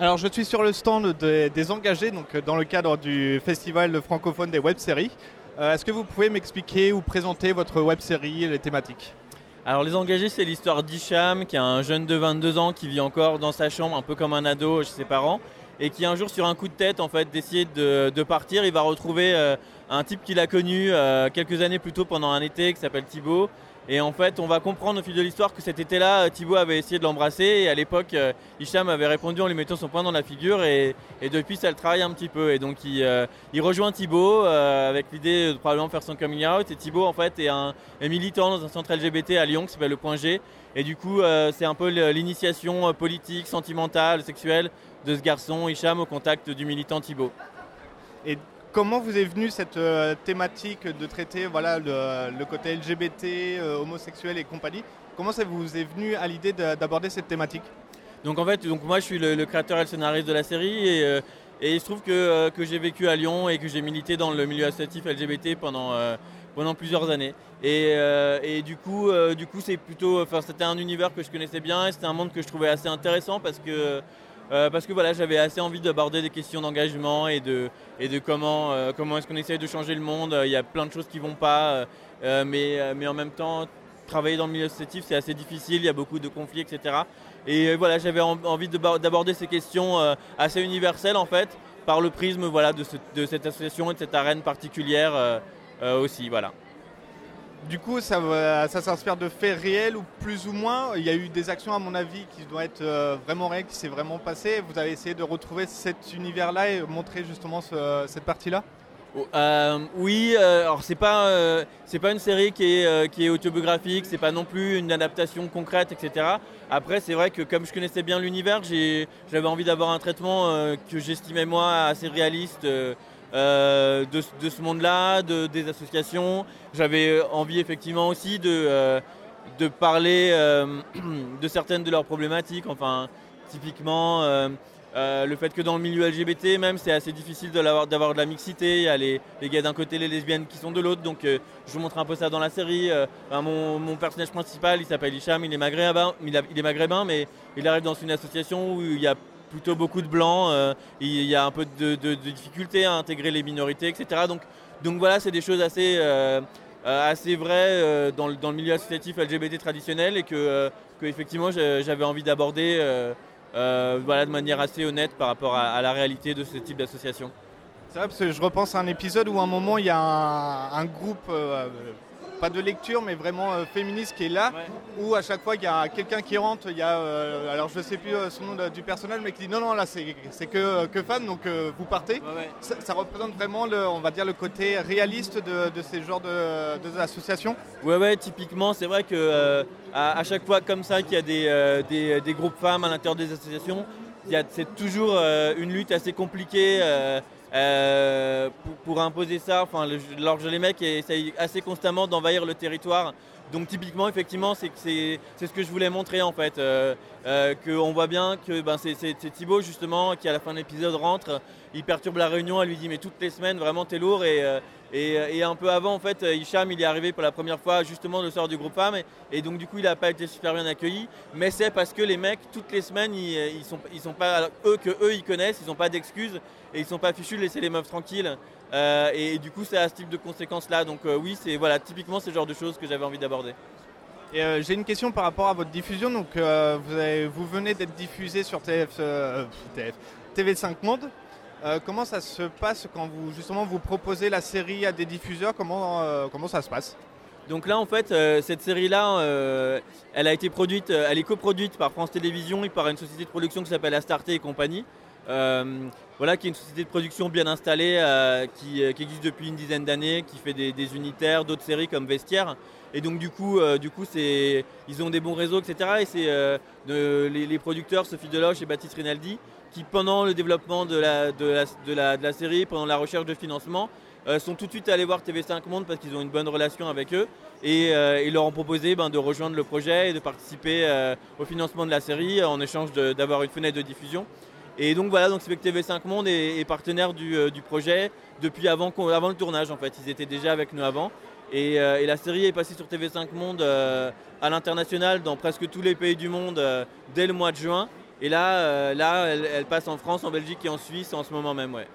Alors je suis sur le stand des, engagés, donc dans le cadre du festival francophone des web-séries. Euh, Est-ce que vous pouvez m'expliquer ou présenter votre web-série et les thématiques? Alors les engagés, c'est l'histoire d'Hicham, qui est un jeune de 22 ans qui vit encore dans sa chambre, un peu comme un ado chez ses parents, et qui un jour, sur un coup de tête, en fait, décide de, partir. Il va retrouver euh, un type qu'il a connu euh, quelques années plus tôt pendant un été, qui s'appelle Thibaut. Et en fait, on va comprendre au fil de l'histoire que cet été-là, Thibaut avait essayé de l'embrasser. Et à l'époque, euh, Hicham avait répondu en lui mettant son poing dans la figure. Et, depuis, ça le travaille un petit peu. Et donc, il, euh, rejoint Thibaut euh, avec l'idée de probablement faire son coming out. Et Thibaut, en fait, est un militant dans un centre LGBT à Lyon qui s'appelle le Point G. Et du coup, euh, c'est un peu l'initiation euh, politique, sentimentale, sexuelle de ce garçon, Hicham, au contact du militant Thibaut. Comment vous est venue cette euh, thématique de traiter voilà, le, côté LGBT, euh, homosexuel et compagnie? Comment ça vous est venu à l'idée de- d'aborder cette thématique? Donc en fait, donc moi je suis le, créateur et le scénariste de la série et, euh, il se trouve que, que j'ai vécu à Lyon et que j'ai milité dans le milieu associatif LGBT pendant, pendant plusieurs années. Et, et du coup, c'est plutôt, c'était un univers que je connaissais bien et c'était un monde que je trouvais assez intéressant parce que euh, parce que voilà, j'avais assez envie d'aborder des questions d'engagement et de, et de comment, euh, comment est-ce qu'on essaye de changer le monde. Il y a plein de choses qui vont pas, euh, euh, mais, euh, mais en même temps, travailler dans le milieu associatif, c'est assez difficile, il y a beaucoup de conflits, etc. Et euh, voilà, j'avais en- envie d'aborder ces questions euh, assez universelles en fait, par le prisme voilà, de, de cette association et de cette arène particulière euh, euh, aussi. Voilà. Du coup, ça, s'inspire de faits réels ou plus ou moins Il y a eu des actions, à mon avis, qui doivent être euh, vraiment réelles, qui s'est vraiment passé. Vous avez essayé de retrouver cet univers-là et montrer justement ce- cette partie-là? Oh, euh, oui, euh, alors c'est pas pas une série qui est qui est autobiographique, c'est pas non plus une adaptation concrète, etc. Après, c'est vrai que comme je connaissais bien l'univers, j'avais envie d'avoir un traitement que j'estimais moi assez réaliste. Euh, euh, de, ce- de ce monde-là, de, des associations. J'avais envie effectivement aussi de, euh, de parler euh, de certaines de leurs problématiques. Enfin, typiquement, euh, euh, le fait que dans le milieu LGBT, même, c'est assez difficile d'avoir de la mixité. Il y a les, les gays d'un côté, les lesbiennes qui sont de l'autre. Donc, euh, je vous montre un peu ça dans la série. Euh, mon, mon personnage principal, il s'appelle Hicham, il est maghrébin, il est maghrébin, mais il arrive dans une association où il y a plutôt beaucoup de blancs. euh, il y a un peu de, de, difficulté à intégrer les minorités, etc. Donc, donc voilà, c'est des choses assez, euh, euh, assez vraies dans, le, dans le milieu associatif LGBT traditionnel et que, que effectivement j'avais envie d'aborder voilà, de manière assez honnête par rapport à, la réalité de ce type d'association. C'est vrai parce que je repense à un épisode où à un moment il y a un, groupe, pas de lecture mais vraiment euh, féministe qui est là, où à chaque fois il y a quelqu'un qui rentre, il y a, euh, alors je sais plus euh, son nom de- du personnage, mais qui dit non non là c'est que, que femmes donc euh, vous partez. Ça, ça représente vraiment le, on va dire le côté réaliste de, de ces genres de, de associations. Ouais, ouais, typiquement, c'est vrai que à, à chaque fois comme ça qu'il y a des, des, des groupes femmes à l'intérieur des associations, c'est toujours une lutte assez compliquée euh, pour, imposer ça. Enfin, que les mecs essayent assez constamment d'envahir le territoire. Donc typiquement, effectivement, c'est ce que je voulais montrer en fait. Euh, euh, qu'on voit bien que ben, c'est Thibaut justement qui à la fin de l'épisode rentre, il perturbe la réunion, elle lui dit mais toutes les semaines vraiment t'es lourd et, euh, et, et un peu avant en fait Hicham il est arrivé pour la première fois justement le soir du groupe femme et, donc du coup il n'a pas été super bien accueilli mais c'est parce que les mecs toutes les semaines ils, ils sont, ils sont pas eux que eux ils connaissent, ils n'ont pas d'excuses et ils sont pas fichus de laisser les meufs tranquilles Euh, et, du coup c'est à ce type de conséquences là donc euh, oui c'est voilà typiquement ce genre de choses que j'avais envie d'aborder. Euh, j'ai une question par rapport à votre diffusion. Donc euh, vous, venez d'être diffusé sur euh, TF, TV5 Monde. Euh, comment ça se passe quand vous justement vous proposez la série à des diffuseurs? Comment euh, ça se passe? Donc là, en fait, euh, cette série-là, euh, elle a été produite, elle est coproduite par France Télévisions et par une société de production qui s'appelle Astarté et compagnie. Voilà, qui est une société de production bien installée, qui, existe depuis une dizaine d'années, qui fait des, unitaires, d'autres séries comme Vestiaire. Et donc du coup, du coup, ils ont des bons réseaux, etc. Et c'est les producteurs Sophie Deloche et Baptiste Rinaldi qui, pendant le développement de la, série, pendant la recherche de financement, euh, sont tout de suite allés voir TV5 Monde parce qu'ils ont une bonne relation avec eux et euh, ils leur ont proposé ben, de rejoindre le projet et de participer euh, au financement de la série en échange d'avoir une fenêtre de diffusion. Et donc voilà, donc c'est que TV5 Monde est, partenaire du, projet depuis avant, le tournage en. Ils étaient déjà avec nous avant. Et, la série est passée sur TV5 Monde à l'international dans presque tous les pays du monde dès le mois de juin. Et là, là elle, passe en France, en Belgique et en Suisse en ce moment même. Ouais.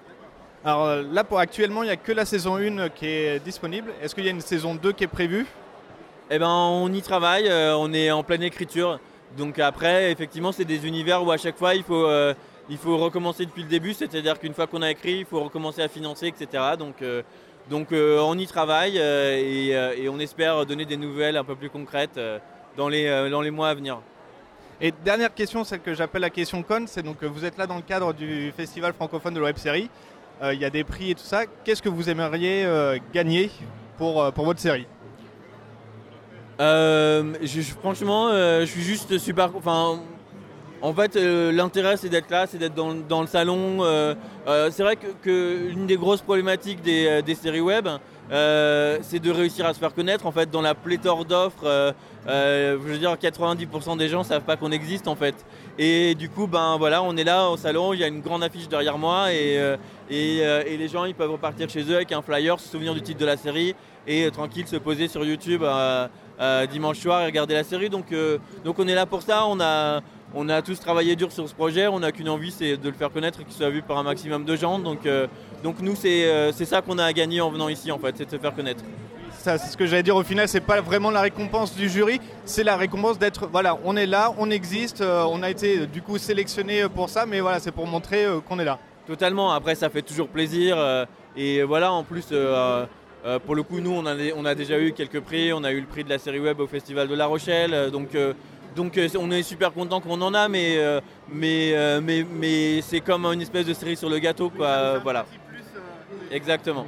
Alors là, pour actuellement, il n'y a que la saison 1 qui est disponible. Est-ce qu'il y a une saison 2 qui est prévue? Eh ben, on y travaille, on est en pleine écriture. Donc après, effectivement, c'est des univers où à chaque fois, il faut, il faut recommencer depuis le début, c'est-à-dire qu'une fois qu'on a écrit, il faut recommencer à financer, etc. Donc, euh, donc euh, on y travaille euh, et, on espère donner des nouvelles un peu plus concrètes dans, les, dans les mois à venir. Et dernière question, celle que j'appelle la question con, c'est donc vous êtes là dans le cadre du festival francophone de la web série. Il y a des prix et tout ça. Qu'est-ce que vous aimeriez gagner pour, pour votre série? Franchement, je suis juste super. En fait, euh, l'intérêt, c'est d'être là, c'est d'être dans, le salon. Euh, euh, c'est vrai que, l'une des grosses problématiques des, séries web, c'est de réussir à se faire connaître. En fait, dans la pléthore d'offres, je veux dire, 90% des gens savent pas qu'on existe, en fait. Et du coup, ben voilà, on est là au salon, il y a une grande affiche derrière moi et, et, les gens, ils peuvent repartir chez eux avec un flyer, se souvenir du titre de la série et tranquille se poser sur YouTube dimanche soir et regarder la série. Donc, donc on est là pour ça. On a, on a tous travaillé dur sur ce projet, on n'a qu'une envie, c'est de le faire connaître et qu'il soit vu par un maximum de gens. Donc, euh, donc nous, euh, c'est ça qu'on a à gagner en venant ici, en fait, c'est de se faire connaître. Ça, c'est ce que j'allais dire au final, c'est pas vraiment la récompense du jury, c'est la récompense d'être, voilà, on est là, on existe, euh, on a été du coup sélectionné pour ça, mais voilà, c'est pour montrer qu'on est là. Totalement, après ça fait toujours plaisir, et voilà, en plus, pour le coup, nous, on a, on a déjà eu quelques prix, on a eu le prix de la série web au Festival de La Rochelle, donc donc euh, on est super content qu'on en a, mais, euh, euh, mais, mais, c'est comme une espèce de série sur le gâteau. Quoi, voilà. Exactement.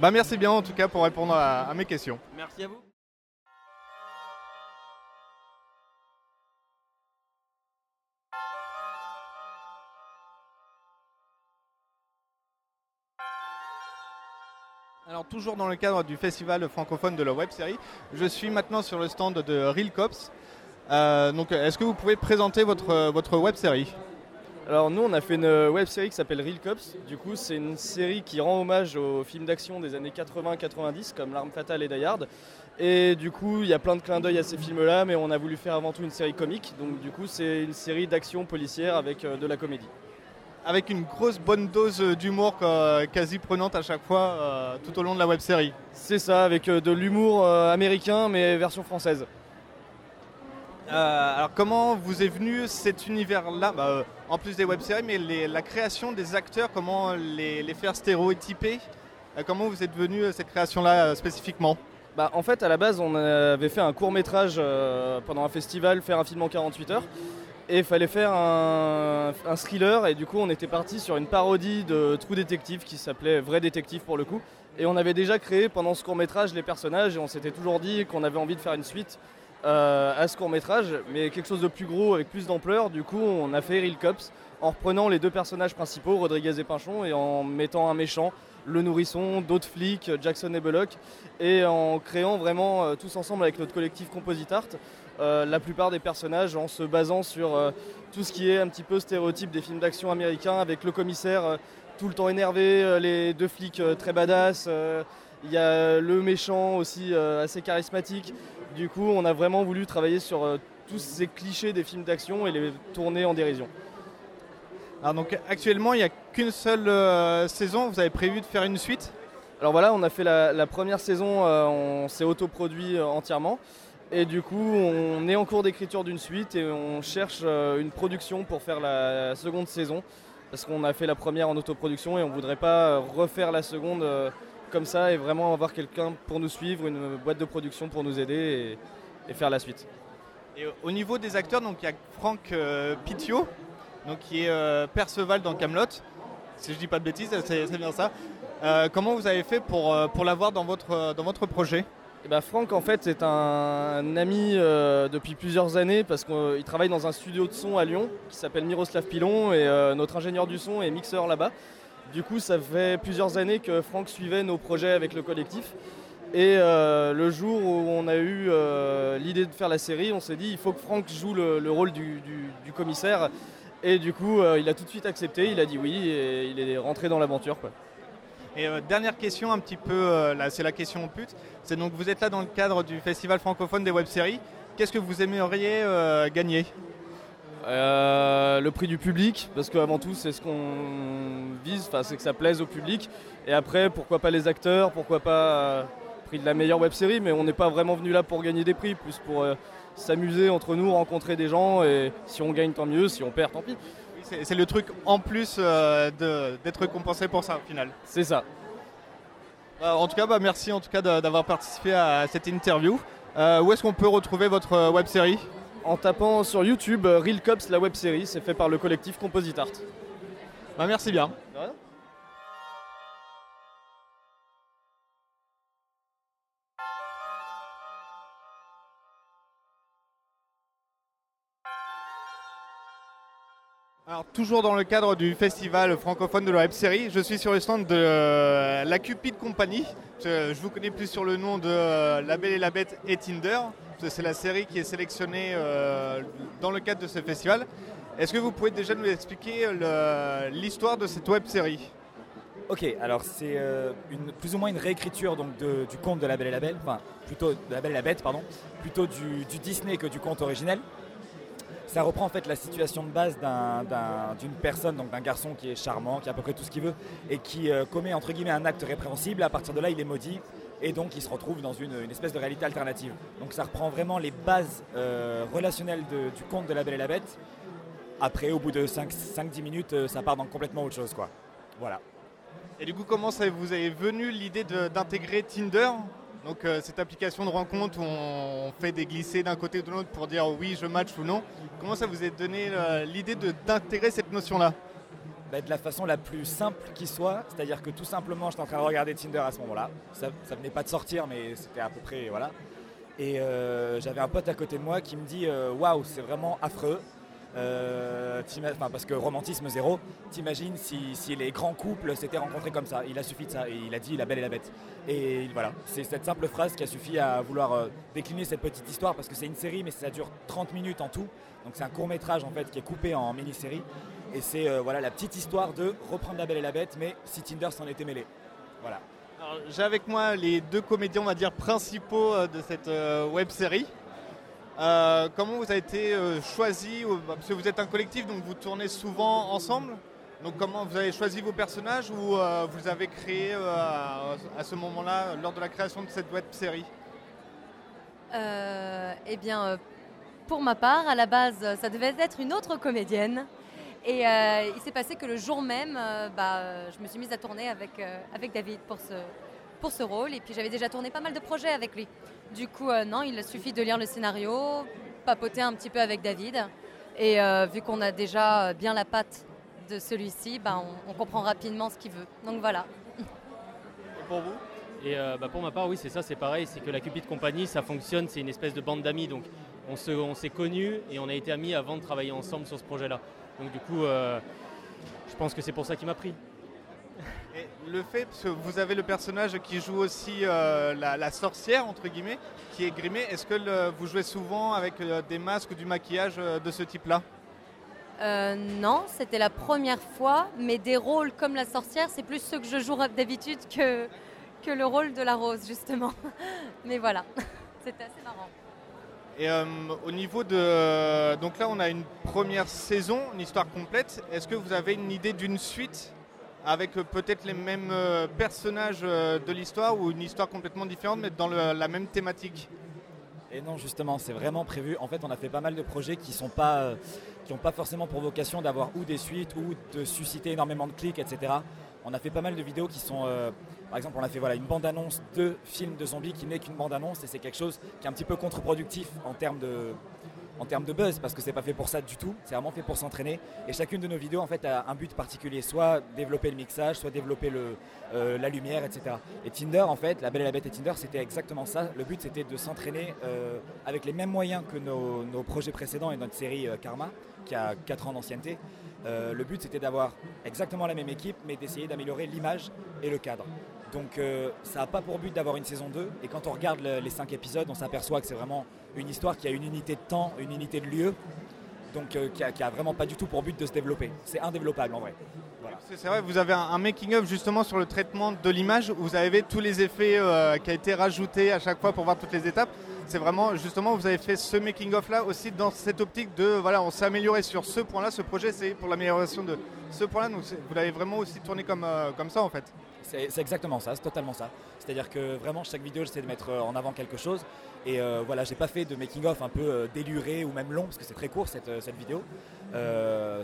Bah, merci bien en tout cas pour répondre à, mes questions. Merci à vous. Alors toujours dans le cadre du festival francophone de la web série, je suis maintenant sur le stand de Real Cops. Euh, donc, est-ce que vous pouvez présenter votre, votre web série alors nous on a fait une web série qui s'appelle Real Cops. Du coup c'est une série qui rend hommage aux films d'action des années 80-90 comme L'Arme Fatale et Die Hard. Et du coup il y a plein de clins d'œil à ces films là mais on a voulu faire avant tout une série comique. Donc du coup c'est une série d'action policière avec euh, de la comédie. Avec une grosse bonne dose d'humour quasi prenante à chaque fois euh, tout au long de la web série. C'est ça avec de l'humour américain mais version française. Euh, alors comment vous est venu cet univers-là bah, euh, En plus des web-séries, mais la création des acteurs, comment les, faire stéréotyper euh, Comment vous êtes venu cette création-là spécifiquement bah, En fait, à la base, on avait fait un court-métrage pendant un festival, faire un film en 48 heures. Et il fallait faire un, thriller, et du coup, on était parti sur une parodie de True Détective qui s'appelait Vrai Détective pour le coup. Et on avait déjà créé pendant ce court-métrage les personnages, et on s'était toujours dit qu'on avait envie de faire une suite euh, à ce court métrage, mais quelque chose de plus gros avec plus d'ampleur. Du coup, on a fait Real Cops en reprenant les deux personnages principaux, Rodriguez et Pinchon, et en mettant un méchant, le nourrisson, d'autres flics, Jackson et Bullock, et en créant vraiment euh, tous ensemble avec notre collectif Composite Art euh, la plupart des personnages en se basant sur tout ce qui est un petit peu stéréotype des films d'action américains avec le commissaire tout le temps énervé, les deux flics très badass. Il y a le méchant aussi assez charismatique. Du coup, on a vraiment voulu travailler sur euh, tous ces clichés des films d'action et les tourner en dérision. Alors donc actuellement, il n'y a qu'une seule euh, saison. Vous avez prévu de faire une suite? Alors voilà, on a fait la, première saison, euh, on s'est autoproduit entièrement. Et du coup, on est en cours d'écriture d'une suite et on cherche une production pour faire la seconde saison. Parce qu'on a fait la première en autoproduction et on ne voudrait pas refaire la seconde comme ça et vraiment avoir quelqu'un pour nous suivre, une boîte de production pour nous aider et, faire la suite. Et au niveau des acteurs, donc il y a Franck euh, donc qui est euh, Perceval dans Camelot. Si je dis pas de bêtises, c'est bien ça. Euh, comment vous avez fait pour, euh, pour l'avoir dans votre, dans votre projet? Et eh ben Franck en fait c'est un, ami depuis plusieurs années parce qu'il travaille dans un studio de son à Lyon qui s'appelle Miroslav Pilon et notre ingénieur du son est mixeur là-bas. Du coup, ça fait plusieurs années que Franck suivait nos projets avec le collectif. Et euh, le jour où on a eu euh, l'idée de faire la série, on s'est dit il faut que Franck joue le, rôle du, commissaire. Et du coup, euh, il a tout de suite accepté, il a dit oui et il est rentré dans l'aventure. Et dernière question, un petit peu, c'est la question pute. C'est donc vous êtes là dans le cadre du festival francophone des web-séries. Qu'est-ce que vous aimeriez gagner? Euh, le prix du public, parce qu'avant tout c'est ce qu'on vise, c'est que ça plaise au public. Et après, pourquoi pas les acteurs, pourquoi pas euh, prix de la meilleure web série, mais on n'est pas vraiment venu là pour gagner des prix, plus pour euh, s'amuser entre nous, rencontrer des gens, et si on gagne tant mieux, si on perd tant pis. c'est le truc en plus d'être récompensé pour ça au final. C'est ça. en tout cas, bah, merci en tout cas d'avoir participé à cette interview. où est-ce qu'on peut retrouver votre web série? En tapant sur YouTube euh, Real Cops, la web série. C'est fait par le collectif Composite Art. Bah, merci bien. Toujours dans le cadre du festival francophone de la web série, je suis sur le stand de euh, la Cupid Company. Je, vous connais plus sur le nom de euh, La Belle et la Bête et Tinder c'est la série qui est sélectionnée euh, dans le cadre de ce festival. Est-ce que vous pouvez déjà nous expliquer l'histoire de cette web série? Ok, alors c'est plus ou moins une réécriture donc, du conte de La Belle et la Belle, enfin plutôt de La Belle et la Bête, pardon, plutôt du, Disney que du conte originel. Ça reprend en fait la situation de base d'une personne, donc d'un garçon qui est charmant, qui a à peu près tout ce qu'il veut, et qui euh, commet entre guillemets un acte répréhensible. À partir de là, il est maudit et donc il se retrouve dans une, espèce de réalité alternative. Donc ça reprend vraiment les bases euh, relationnelles du conte de la Belle et la Bête. Après, au bout de 5-10 minutes, euh, ça part dans complètement autre chose. Quoi. Voilà. Et du coup, comment vous est venu l'idée d'intégrer Tinder? Donc euh, cette application de rencontre où on fait des glissés d'un côté ou de l'autre pour dire oui je match ou non. Comment ça vous est donné l'idée d'intégrer cette notion-là? Bah, de la façon la plus simple qui soit. C'est-à-dire que tout simplement, j'étais en train de regarder Tinder à ce moment-là. Ça, ça venait pas de sortir, mais c'était à peu près. Voilà. Et euh, j'avais un pote à côté de moi qui me dit euh, Waouh, c'est vraiment affreux. Euh, parce que romantisme zéro, t'imagines si, les grands couples s'étaient rencontrés comme ça. Il a suffi de ça. Et il a dit la belle et la bête. Et voilà, c'est cette simple phrase qui a suffi à vouloir décliner cette petite histoire parce que c'est une série, mais ça dure 30 minutes en tout. Donc c'est un court métrage en fait qui est coupé en mini-série. Et c'est euh, voilà la petite histoire de reprendre la belle et la bête, mais si Tinder s'en était mêlé. Voilà. J'ai avec moi les deux comédiens, on va dire, principaux euh, de cette euh, web série. Comment vous avez été choisi bah, Parce que vous êtes un collectif, donc vous tournez souvent ensemble. Donc comment vous avez choisi vos personnages ou vous avez créé à, ce moment-là, lors de la création de cette web série? Eh bien, pour ma part, à la base, ça devait être une autre comédienne. Et euh, il s'est passé que le jour même, euh, bah, je me suis mise à tourner avec, euh, avec David pour ce, pour ce rôle. Et puis j'avais déjà tourné pas mal de projets avec lui. Du coup, non, il suffit de lire le scénario, papoter un petit peu avec David. Et vu qu'on a déjà bien la patte de celui-ci, bah, on, comprend rapidement ce qu'il veut. Donc voilà. Et pour vous? Et bah, pour ma part, oui, c'est ça, c'est pareil. C'est que la Cupid Company, ça fonctionne, c'est une espèce de bande d'amis. Donc on s'est on connus et on a été amis avant de travailler ensemble sur ce projet-là. Donc du coup, euh, je pense que c'est pour ça qu'il m'a pris. Et le fait, que vous avez le personnage qui joue aussi euh, la, sorcière, entre guillemets, qui est grimée, est-ce que vous jouez souvent avec euh, des masques, du maquillage de ce type-là? Non, c'était la première fois, mais des rôles comme la sorcière, c'est plus ceux que je joue d'habitude que, que le rôle de la rose, justement. mais voilà, c'était assez marrant. Et euh, au niveau de. Donc là, on a une première saison, une histoire complète. Est-ce que vous avez une idée d'une suite? Avec euh, peut-être les mêmes euh, personnages de l'histoire ou une histoire complètement différente, mais dans la même thématique? Et non, justement, c'est vraiment prévu. En fait, on a fait pas mal de projets qui pas, n'ont pas forcément pour vocation d'avoir ou des suites ou de susciter énormément de clics, etc. On a fait pas mal de vidéos qui sont par exemple, on a fait voilà, une bande-annonce de film de zombies qui n'est qu'une bande-annonce et c'est quelque chose qui est un petit peu contre-productif en termes de, en termes de buzz parce que c'est pas fait pour ça du tout, c'est vraiment fait pour s'entraîner. Et chacune de nos vidéos en fait a un but particulier, soit développer le mixage, soit développer euh, la lumière, etc. Et Tinder en fait, La Belle et la Bête et Tinder, c'était exactement ça. Le but c'était de s'entraîner euh, avec les mêmes moyens que nos, nos, projets précédents et notre série euh, Karma, qui a 4 ans d'ancienneté. le but c'était d'avoir exactement la même équipe, mais d'essayer d'améliorer l'image et le cadre. Donc euh, ça n'a pas pour but d'avoir une saison 2. Et quand on regarde les 5 épisodes, on s'aperçoit que c'est vraiment une histoire qui a une unité de temps, une unité de lieu, donc euh, qui, a, vraiment pas du tout pour but de se développer. C'est indéveloppable en vrai. C'est vrai, vous avez un, making-of justement sur le traitement de l'image vous avez tous les effets euh, qui ont été rajoutés à chaque fois pour voir toutes les étapes. c'est vraiment justement vous avez fait ce making of là aussi dans cette optique de voilà on s'est amélioré sur ce point là, ce projet c'est pour l'amélioration de ce point là, donc vous l'avez vraiment aussi tourné comme, comme ça en fait. C'est exactement ça, c'est totalement ça. C'est-à-dire que vraiment chaque vidéo j'essaie de mettre euh, en avant quelque chose et euh, voilà j'ai pas fait de making of un peu déluré ou même long parce que c'est très court cette, cette vidéo.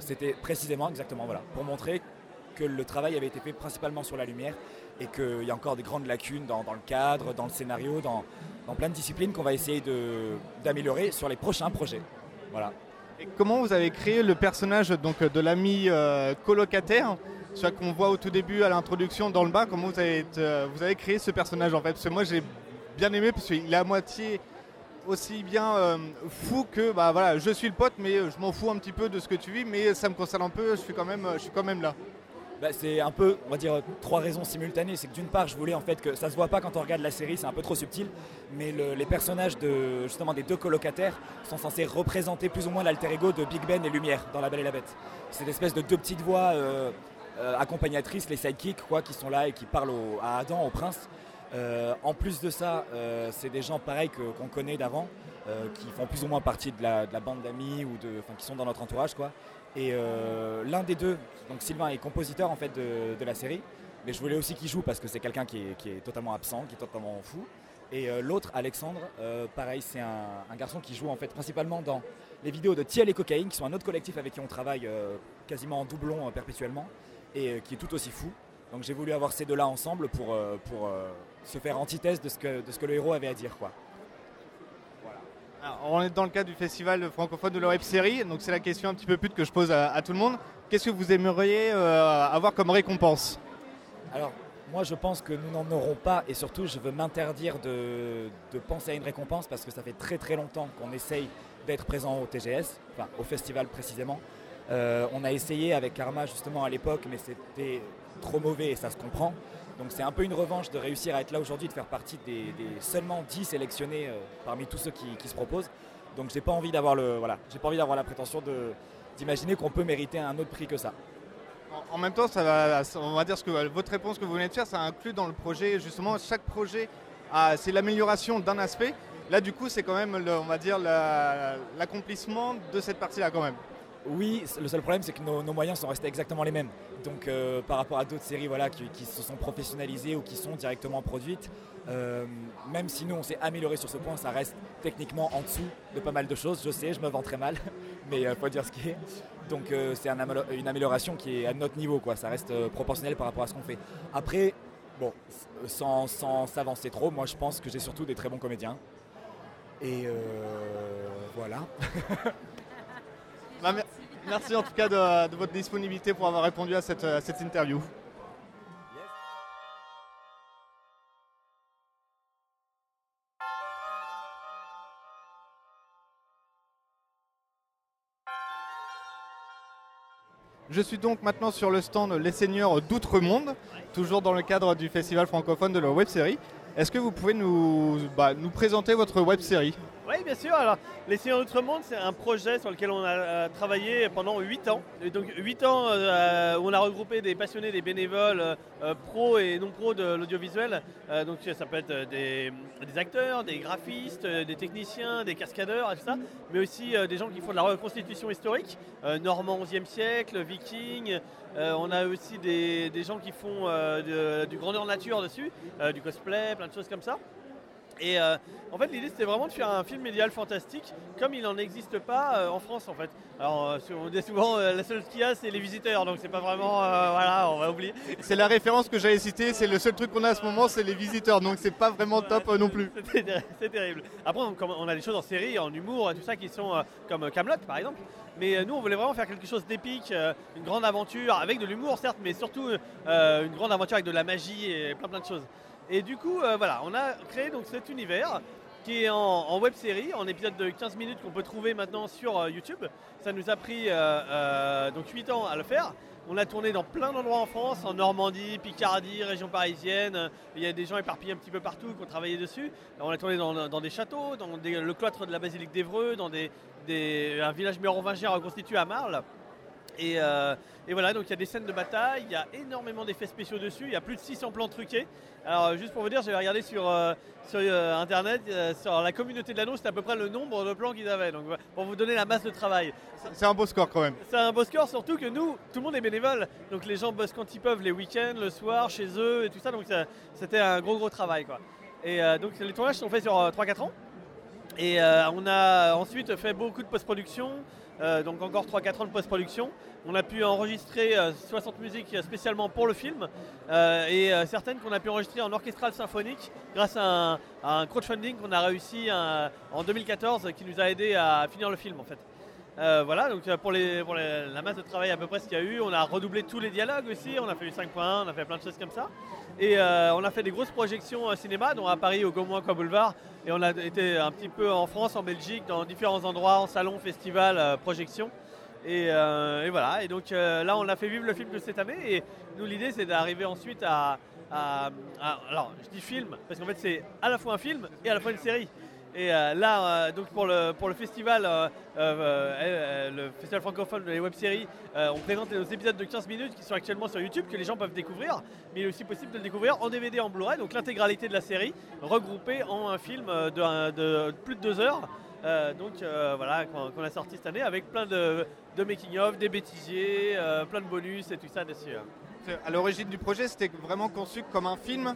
C'était précisément exactement voilà pour montrer que le travail avait été fait principalement sur la lumière et qu'il y a encore des grandes lacunes dans, le cadre, dans le scénario, dans, plein de disciplines qu'on va essayer d'améliorer sur les prochains projets. Voilà. Et comment vous avez créé le personnage donc, de l'ami euh, colocataire? Soit qu'on voit au tout début à l'introduction dans le bas, comment vous avez, euh, vous avez créé ce personnage en fait? Parce que moi j'ai bien aimé parce qu'il est à moitié aussi bien euh, fou que bah voilà je suis le pote mais je m'en fous un petit peu de ce que tu vis mais ça me concerne un peu je suis quand même je suis quand même là bah, c'est un peu, on va dire, trois raisons simultanées. C'est que d'une part, je voulais en fait que ça se voit pas quand on regarde la série, c'est un peu trop subtil, mais les personnages de justement des deux colocataires sont censés représenter plus ou moins l'alter ego de Big Ben et Lumière dans La Belle et la Bête. C'est espèce de deux petites voix euh, euh, accompagnatrices, les sidekicks, quoi, qui sont là et qui parlent à Adam, au prince. Euh, en plus de ça, c'est des gens pareils qu'on connaît d'avant, qui font plus ou moins partie de la, bande d'amis ou qui sont dans notre entourage, quoi. Et euh, l'un des deux, donc Sylvain est compositeur en fait de, la série, mais je voulais aussi qu'il joue parce que c'est quelqu'un qui, est, totalement absent, qui est totalement fou. Et euh, l'autre, Alexandre, euh, pareil, c'est un, garçon qui joue en fait principalement dans les vidéos de Tiel et Cocaïne, qui sont un autre collectif avec qui on travaille quasiment en doublon perpétuellement, et qui est tout aussi fou. Donc j'ai voulu avoir ces deux-là ensemble pour, pour se faire antithèse de ce, que, de ce que le héros avait à dire. quoi on est dans le cadre du festival francophone de la web série, donc c'est la question un petit peu pute que je pose à, tout le monde. Qu'est-ce que vous aimeriez euh, avoir comme récompense? Alors, moi je pense que nous n'en aurons pas et surtout je veux m'interdire de, penser à une récompense parce que ça fait très très longtemps qu'on essaye d'être présent au TGS, enfin au festival précisément. Euh, on a essayé avec Karma justement à l'époque, mais c'était trop mauvais et ça se comprend. Donc c'est un peu une revanche de réussir à être là aujourd'hui, de faire partie des, seulement 10 sélectionnés euh, parmi tous ceux qui, se proposent. Donc j'ai pas envie d'avoir le voilà, j'ai pas envie d'avoir la prétention d'imaginer qu'on peut mériter un autre prix que ça. En, même temps, on va dire ce que votre réponse que vous venez de faire, ça inclut dans le projet justement chaque projet, c'est l'amélioration d'un aspect. Là, du coup, c'est quand même, on va dire, l'accomplissement de cette partie-là quand même. Oui, le seul problème c'est que nos, moyens sont restés exactement les mêmes. Donc euh, par rapport à d'autres séries voilà, qui, se sont professionnalisées ou qui sont directement produites, euh, même si nous on s'est amélioré sur ce point, ça reste techniquement en dessous de pas mal de choses. Je sais, je me vends très mal, mais il euh, faut dire ce qui est. Donc c'est une amélioration qui est à notre niveau, quoi. ça reste proportionnel par rapport à ce qu'on fait. Après, bon, sans s'avancer trop, moi je pense que j'ai surtout des très bons comédiens. Et voilà. Bah, merci en tout cas de, votre disponibilité pour avoir répondu à cette, interview. Je suis donc maintenant sur le stand Les Seigneurs d'Outre-Monde, toujours dans le cadre du festival francophone de la web série. Est-ce que vous pouvez nous, bah, présenter votre web série? Bien sûr. Alors, Les Seigneurs d'Outre-Monde, c'est un projet sur lequel on a euh, travaillé pendant 8 ans. Donc 8 ans euh, où on a regroupé des passionnés, des bénévoles, euh, pros et non pros de l'audiovisuel. donc ça peut être des, acteurs, des graphistes, des techniciens, des cascadeurs, tout ça. Mais aussi des gens qui font de la reconstitution historique, normand 11e siècle, viking. on a aussi des, gens qui font du grandeur nature dessus, du cosplay, plein de choses comme ça. Et euh, en fait, l'idée c'était vraiment de faire un film médial fantastique, comme il n'en existe pas euh, en France en fait. Alors, euh, on dit souvent la seule qu'il y a, c'est les visiteurs, donc c'est pas vraiment. voilà, on va oublier. C'est la référence que j'avais citée, c'est le seul truc qu'on a à ce moment, c'est les visiteurs, donc c'est pas vraiment top non plus. C'est terrible. Après, on, a des choses en série, en humour, tout ça qui sont comme Camelot par exemple. Mais nous, on voulait vraiment faire quelque chose d'épique, une grande aventure, avec de l'humour certes, mais surtout une grande aventure avec de la magie et plein plein de choses. Et du coup, euh, voilà, on a créé donc cet univers qui est en, web série, en épisode de 15 minutes qu'on peut trouver maintenant sur euh, YouTube. Ça nous a pris euh, donc 8 ans à le faire. On a tourné dans plein d'endroits en France, en Normandie, Picardie, région parisienne. Il y a des gens éparpillés un petit peu partout qui ont travaillé dessus. On a tourné dans, des châteaux, dans le cloître de la basilique d'Evreux, dans un village mérovingien reconstitué à Marle. Et, et voilà, donc il y a des scènes de bataille, il y a énormément d'effets spéciaux dessus, il y a plus de 600 plans truqués. Alors euh, juste pour vous dire, j'avais regardé sur, euh, sur euh, internet, euh, sur la communauté de l'anneau, c'était à peu près le nombre de plans qu'ils avaient. Donc pour vous donner la masse de travail. C'est un beau score quand même. C'est un beau score, surtout que nous, tout le monde est bénévole. Donc les gens bossent quand ils peuvent, les week-ends, le soir, chez eux et tout ça. Donc c'était un gros gros travail quoi. Et donc les tournages sont faits sur euh, 3-4 ans. Et on a ensuite fait beaucoup de post-production, euh, donc encore 3-4 ans de post-production. On a pu enregistrer euh, 60 musiques spécialement pour le film euh, et euh, certaines qu'on a pu enregistrer en orchestral symphonique grâce à un, crowdfunding qu'on a réussi euh, en 2014 qui nous a aidé à finir le film en fait. Euh, voilà, donc euh, pour, la masse de travail à peu près ce qu'il y a eu, on a redoublé tous les dialogues aussi, on a fait du 5.1, on a fait plein de choses comme ça. Et euh, on a fait des grosses projections euh, cinéma, dont à Paris au Gaumont Aqua Boulevard. Et on a été un petit peu en France, en Belgique, dans différents endroits, en salon, festival, euh, projections. Et, voilà, et donc là on a fait vivre le film de cette année. Et nous l'idée c'est d'arriver ensuite à- à- Alors je dis film, parce qu'en fait c'est à la fois un film et à la fois une série. Et euh, là, euh, donc pour le, festival, euh, le festival francophone des web-séries, on présente nos épisodes de 15 minutes qui sont actuellement sur YouTube, que les gens peuvent découvrir, mais il est aussi possible de le découvrir en DVD, en Blu-ray, donc l'intégralité de la série regroupée en un film de, plus de deux heures. Donc voilà, qu'on a sorti cette année avec plein de, de making-of, des bêtisiers, plein de bonus et tout ça dessus. hein. À l'origine du projet, c'était vraiment conçu comme un film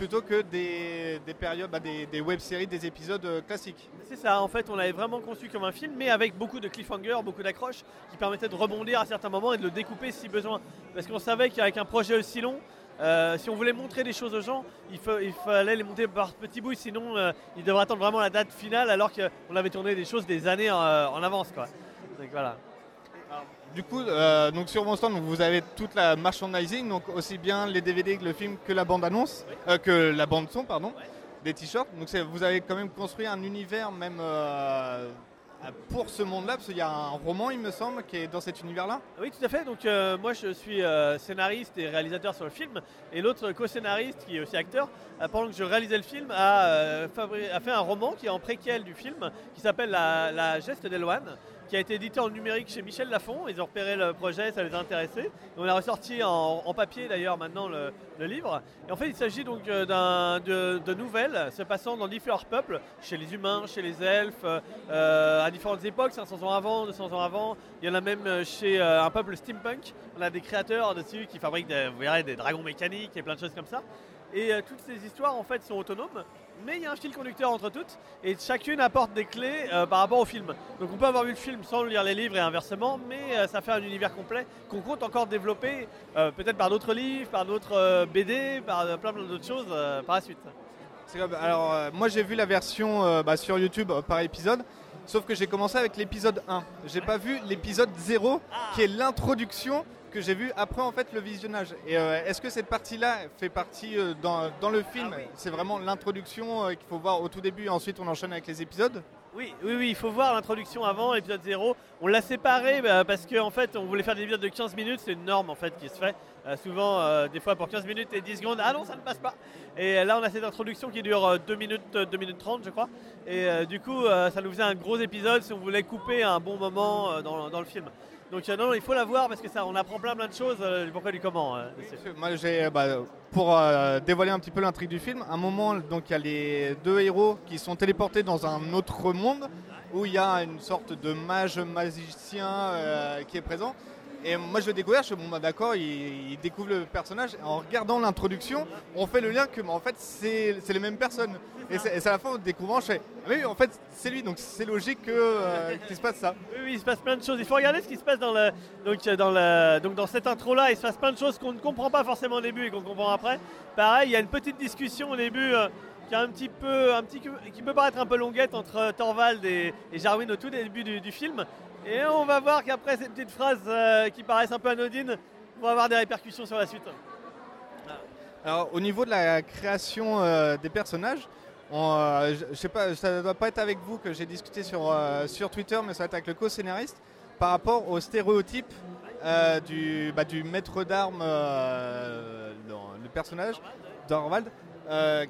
plutôt que des, des périodes, bah, des, des web-séries, des épisodes euh, classiques. C'est ça, en fait, on l'avait vraiment conçu comme un film, mais avec beaucoup de cliffhangers, beaucoup d'accroches, qui permettaient de rebondir à certains moments et de le découper si besoin. Parce qu'on savait qu'avec un projet aussi long, euh, si on voulait montrer des choses aux gens, il, fa- il fallait les monter par petits bouts, sinon euh, ils devraient attendre vraiment la date finale, alors qu'on avait tourné des choses des années euh, en avance. Quoi. Donc voilà. Du coup, euh, donc sur mon stand, vous avez toute la merchandising, donc aussi bien les DVD que le film que la bande-annonce, euh, que la bande-son, pardon, des t-shirts. Donc vous avez quand même construit un univers même euh, pour ce monde-là, parce qu'il y a un roman, il me semble, qui est dans cet univers-là. Oui, tout à fait. Donc, moi, je suis scénariste et réalisateur sur le film. Et l'autre co-scénariste, qui est aussi acteur, pendant que je réalisais le film, a fait un roman qui est en préquel du film, qui s'appelle La, La geste d'Eloane, qui a été édité en numérique chez Michel Lafon. Ils ont repéré le projet, ça les a intéressés. On a ressorti en, papier, d'ailleurs, maintenant, le, livre. Et en fait, il s'agit donc euh, de, de nouvelles se passant dans différents peuples, chez les humains, chez les elfes, euh, à différentes époques, 500 ans avant, 200 ans avant. Il y en a même euh, chez un peuple steampunk. On a des créateurs dessus qui fabriquent des, vous verrez, des dragons mécaniques et plein de choses comme ça. Et toutes ces histoires en fait sont autonomes, mais il y a un fil conducteur entre toutes, et chacune apporte des clés euh, par rapport au film. Donc on peut avoir vu le film sans lire les livres et inversement, mais euh, ça fait un univers complet qu'on compte encore développer, euh, peut-être par d'autres livres, par d'autres BD, par plein plein d'autres choses par la suite. Alors, moi j'ai vu la version bah, sur YouTube par épisode, sauf que j'ai commencé avec l'épisode 1. J'ai pas vu l'épisode 0, qui est l'introduction que j'ai vu après en fait le visionnage. Et euh, est-ce que cette partie-là fait partie euh, dans, dans le film? C'est vraiment l'introduction euh, qu'il faut voir au tout début et ensuite on enchaîne avec les épisodes? Oui, oui, oui, il faut voir l'introduction avant, l'épisode 0. On l'a séparé bah, parce qu'en fait, on voulait faire des épisodes de 15 minutes, c'est une norme en fait qui se fait. Souvent, des fois pour 15 minutes et 10 secondes, ah non, ça ne passe pas. Et là, on a cette introduction qui dure euh, 2 minutes, euh, 2 minutes 30, je crois. Et du coup, ça nous faisait un gros épisode si on voulait couper un bon moment dans, dans le film. Donc euh, non, il faut la voir parce que ça, on apprend plein plein de choses, euh, du pourquoi du comment. euh, bah, pour dévoiler un petit peu l'intrigue du film, à un moment, donc il y a les deux héros qui sont téléportés dans un autre monde où il y a une sorte de mage magicien qui est présent. Et moi, je le découvre, je suis bon, bah, d'accord, il, découvre le personnage. En regardant l'introduction, on fait le lien que, bah, en fait, c'est, les mêmes personnes. Et c'est, à la fin, en découvrant, je fais, ah oui, en fait, c'est lui, donc c'est logique que, euh, qu'il se passe ça. Oui, il se passe plein de choses. Il faut regarder ce qui se passe dans, le, donc, euh, dans, le, donc, dans cette intro-là. Il se passe plein de choses qu'on ne comprend pas forcément au début et qu'on comprend après. Pareil, il y a une petite discussion au début euh, qui, un petit peu, un petit, qui peut paraître un peu longuette entre Thorvald et, Jarwin au tout début du film. Et on va voir qu'après ces petites phrases euh, qui paraissent un peu anodines vont avoir des répercussions sur la suite. Alors, au niveau de la création euh, des personnages, on, euh, je, ça ne doit pas être avec vous que j'ai discuté sur, sur Twitter, mais ça va être avec le co-scénariste par rapport au stéréotype du, bah, du maître d'armes, le personnage d'Orvald,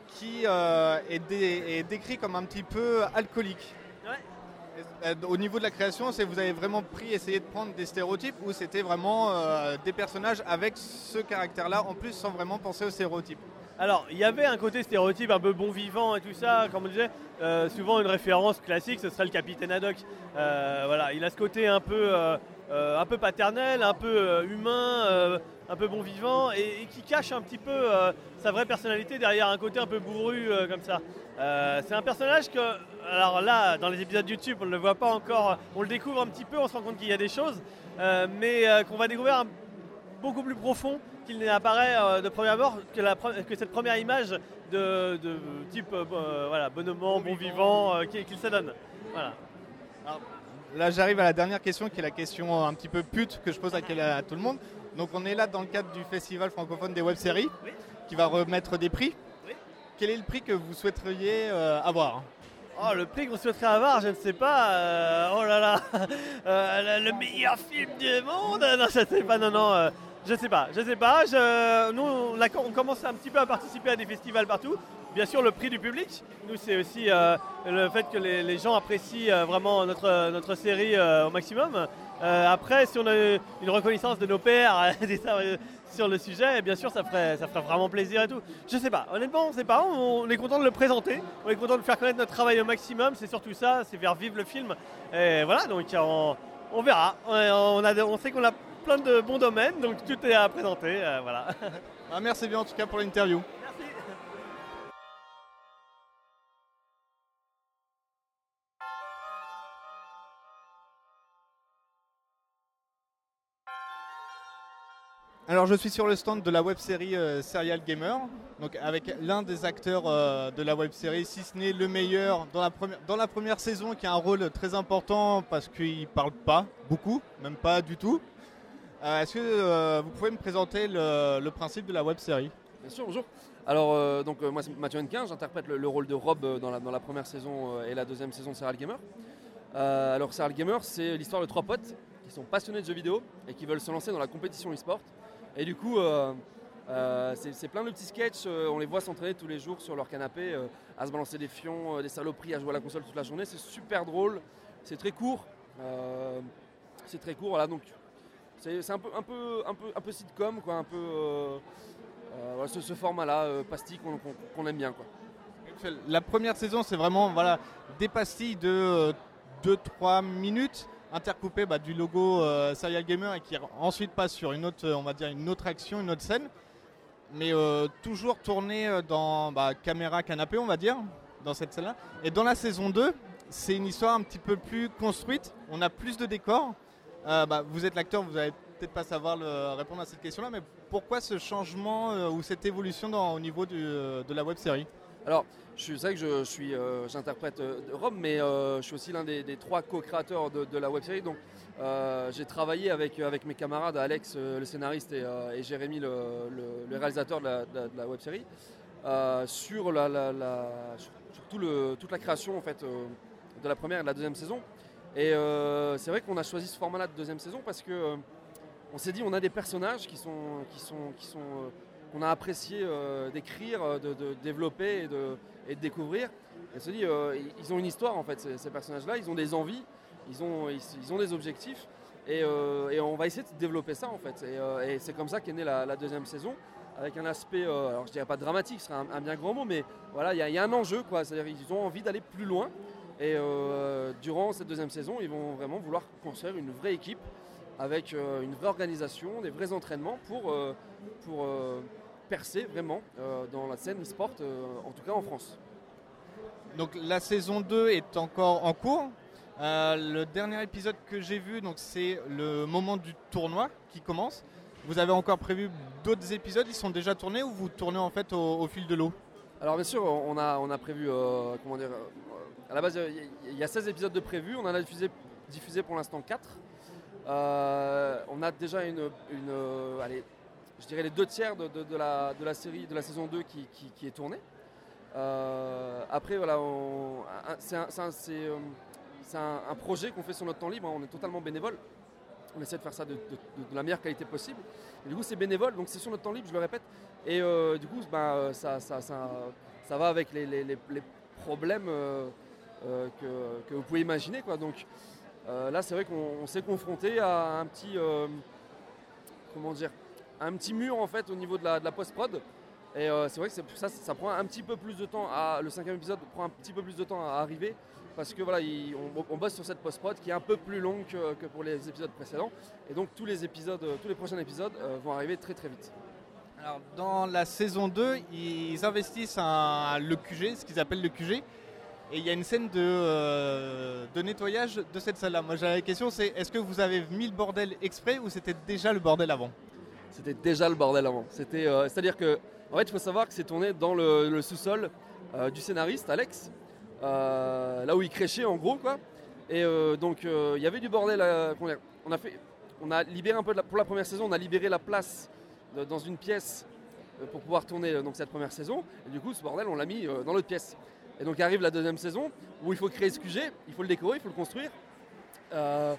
qui est décrit comme un petit peu alcoolique. Euh, Au niveau de la création, c'est vous avez vraiment pris, essayé de prendre des stéréotypes ou c'était vraiment euh, des personnages avec ce caractère-là en plus sans vraiment penser aux stéréotypes? Alors, il y avait un côté stéréotype un peu bon vivant et tout ça, comme on disait. euh, souvent, une référence classique, ce serait le capitaine Haddock. Voilà, il a ce côté un peu, un peu paternel, un peu euh, humain, euh, un peu bon vivant, et, et qui cache un petit peu euh, sa vraie personnalité derrière un côté un peu bourru euh, comme ça. Euh, c'est un personnage que, alors là, dans les épisodes YouTube, on ne le voit pas encore, on le découvre un petit peu, on se rend compte qu'il y a des choses, euh, mais euh, qu'on va découvrir un- beaucoup plus profond qu'il n'apparaît euh, de premier abord que, la pre- que cette première image de, de type euh, euh, voilà, bonnement, bon vivant, euh, qu'il se donne. Voilà. Là, j'arrive à la dernière question qui est la question un petit peu pute que je pose à, tout le monde. Donc, on est là dans le cadre du festival francophone des web-séries Oui. qui va remettre des prix. Oui. Quel est le prix que vous souhaiteriez euh, avoir? Oh, le prix qu'on souhaiterait avoir, je ne sais pas. euh, oh là là, Euh, le, le meilleur film du monde. Non, je ne sais pas. Non, non, je sais pas. Je sais pas. Nous, on, commence un petit peu à participer à des festivals partout. Bien sûr, le prix du public. Nous, c'est aussi euh, le fait que les, gens apprécient euh, vraiment notre, notre série euh, au maximum. Après, si on a une reconnaissance de nos pairs sur le sujet, bien sûr, ça ferait, ça ferait vraiment plaisir et tout. Je sais pas, honnêtement, on sait pas. On, est content de le présenter, on est content de faire connaître notre travail au maximum. C'est surtout ça, c'est faire vivre le film. Et voilà, donc on, verra. On a, on sait qu'on a plein de bons domaines, donc tout est à présenter. euh, voilà. Ah, Merci bien en tout cas pour l'interview. Merci. Alors je suis sur le stand de la web série Serial Gamer, donc avec l'un des acteurs euh, de la web série, si ce n'est le meilleur dans la, première, dans la première saison, qui a un rôle très important parce qu'il parle pas beaucoup, même pas du tout. Euh, Est-ce que euh, vous pouvez me présenter le, principe de la web série Bien sûr, bonjour. Alors, euh, donc, moi, c'est Mathieu Hennequin, j'interprète le, le rôle de Rob dans la, première saison et la deuxième saison de Serial Gamer. Alors, Serial Gamer, c'est l'histoire de trois potes qui sont passionnés de jeux vidéo et qui veulent se lancer dans la compétition e-sport. Et du coup, c'est plein de petits sketchs, on les voit s'entraîner tous les jours sur leur canapé, à se balancer des fions, des saloperies, à jouer à la console toute la journée. C'est super drôle, c'est très court. c'est très court, voilà, donc c'est un peu, un, peu, un, peu, un peu sitcom, quoi, un peu. euh, euh, ce, format-là, euh, pastille, qu'on aime bien. Quoi. La première saison, c'est vraiment voilà, des pastilles de 2-3 minutes intercoupées bah, du logo Serial Gamer et qui ensuite passe sur une autre, on va dire une autre action, une autre scène, mais toujours tourné dans bah, caméra canapé, on va dire, dans cette scène-là. Et dans la saison 2, c'est une histoire un petit peu plus construite. On a plus de décors. Euh, bah, vous êtes l'acteur, vous allez peut-être pas savoir répondre à cette question-là, mais pourquoi ce changement euh, ou cette évolution au niveau euh, de la web série? Alors, c'est vrai que je, suis, j'interprète euh, Rob, mais je suis aussi l'un des, trois co-créateurs de, la web série. Donc, j'ai travaillé avec, mes camarades, Alex, le scénariste, et, Jérémy, le, réalisateur de la, de web série, sur, toute la création en fait, de la première et de la deuxième saison. Et euh, c'est vrai qu'on a choisi ce format-là de deuxième saison parce que euh, on s'est dit on a des personnages qui sont, qui sont, qui sont euh, qu'on a apprécié euh, d'écrire, de, développer et de, découvrir. On se dit, ils ont une histoire en fait, ces, personnages-là, ils ont des envies, ils ont, ils, ils ont des objectifs, et, on va essayer de développer ça en fait. Et, c'est comme ça qu'est née la, deuxième saison, avec un aspect, alors je dirais pas dramatique, ce serait un, bien grand mot, mais voilà, il y, y a un enjeu, quoi. C'est-à-dire qu'ils ont envie d'aller plus loin. Et euh, durant cette deuxième saison, ils vont vraiment vouloir construire une vraie équipe avec euh, une vraie organisation, des vrais entraînements pour, euh, pour percer vraiment dans la scène e-sport, euh, en tout cas en France. Donc la saison 2 est encore en cours. Le dernier épisode que j'ai vu, donc c'est le moment du tournoi qui commence. Vous avez encore prévu d'autres épisodes? Ils sont déjà tournés ou vous tournez en fait au, au fil de l'eau? Alors bien sûr, on a, on a prévu, euh, comment dire, à la base il y a- il y, a 16 épisodes de prévus, on en a diffusé, diffusé pour l'instant 4. Euh, on a déjà une, euh, allez, je dirais les deux tiers de, la, de la série, de la saison 2 qui, est tournée. Euh, après voilà, c'est un, projet qu'on fait sur notre temps libre, on est totalement bénévole. On essaie de faire ça de, la meilleure qualité possible. Et du coup, c'est bénévole, donc c'est sur notre temps libre, je le répète. Et du coup, euh, ça, ça, ça, ça va avec les, problèmes que, que vous pouvez imaginer. Quoi. Donc euh, là, c'est vrai qu'on on s'est confronté à un petit, euh, comment dire, un petit mur en fait au niveau de la, post-prod. Et euh, c'est vrai que ça, prend un petit peu plus de temps. À, le cinquième épisode prend un petit peu plus de temps à arriver parce que voilà, il- on, bosse sur cette post-prod qui est un peu plus longue que, pour les épisodes précédents. Et donc tous les épisodes, euh, tous les prochains épisodes euh, vont arriver très très vite. Alors, dans la saison 2, ils investissent le QG, ce qu'ils appellent le QG. Et il y a une scène de, euh, nettoyage de cette salle-là. Moi, la question, c'est est-ce que vous avez mis le bordel exprès ou c'était déjà le bordel avant C'était déjà le bordel avant. C'était, euh, c'est-à-dire que, en fait, il faut savoir que c'est tourné dans le, sous-sol euh, du scénariste Alex, là où il créchait en gros, quoi. Et donc, il y avait du bordel. on a fait, on a libéré un peu de la- pour la première saison. On a libéré la place dans une pièce pour pouvoir tourner donc cette première saison. Et du coup, ce bordel, on l'a mis dans l'autre pièce. Et donc arrive la deuxième saison où il faut créer ce QG, il faut le décorer, il faut le construire. Euh,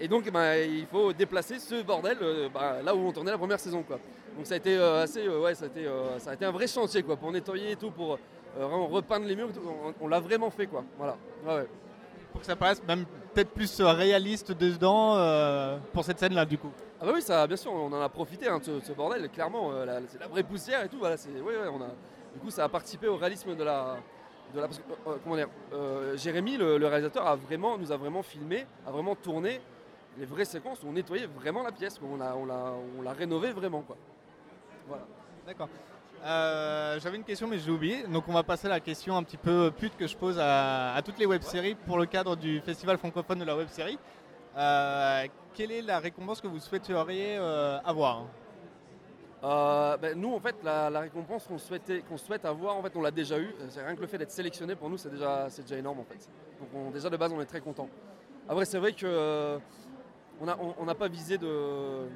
et donc, eh ben, il faut déplacer ce bordel euh, bah, là où on tournait la première saison. Quoi. Donc ça a été euh, assez, ouais, ça a été, ça a été un vrai chantier quoi, pour nettoyer et tout, pour vraiment repeindre les murs. On, on l'a vraiment fait quoi. Voilà. Ouais, ouais. Pour que ça paraisse même peut-être plus réaliste dedans pour cette scène-là, du coup. Ah bah oui, ça, bien sûr, on en a profité hein, de, ce, de ce bordel. Clairement, la- c'est la vraie poussière et tout. Voilà, c'est, ouais, ouais, on a, du coup, ça a participé au réalisme de la, de la. parce que, euh, euh, comment dire euh, Jérémy, le, le réalisateur, a vraiment, nous a vraiment filmé, a vraiment tourné les vraies séquences où on nettoyait vraiment la pièce. quoi. On l'a, on l'a, on l'a rénové vraiment quoi. Voilà. D'accord. Euh, J'avais une question, mais j'ai oublié. Donc, on va passer à la question un petit peu pute que je pose à, à toutes les web-séries pour le cadre du Festival francophone de la web-série. Euh, quelle est la récompense que vous souhaiteriez euh, avoir? Euh, ben, nous, en fait, la, récompense qu'on qu'on souhaite avoir, en fait, on l'a déjà eu. C'est rien que le fait d'être sélectionné pour nous, c'est déjà, déjà énorme, en fait. Donc, on- déjà de base, on est très content. Après, c'est vrai que euh, on n'a pas visé de,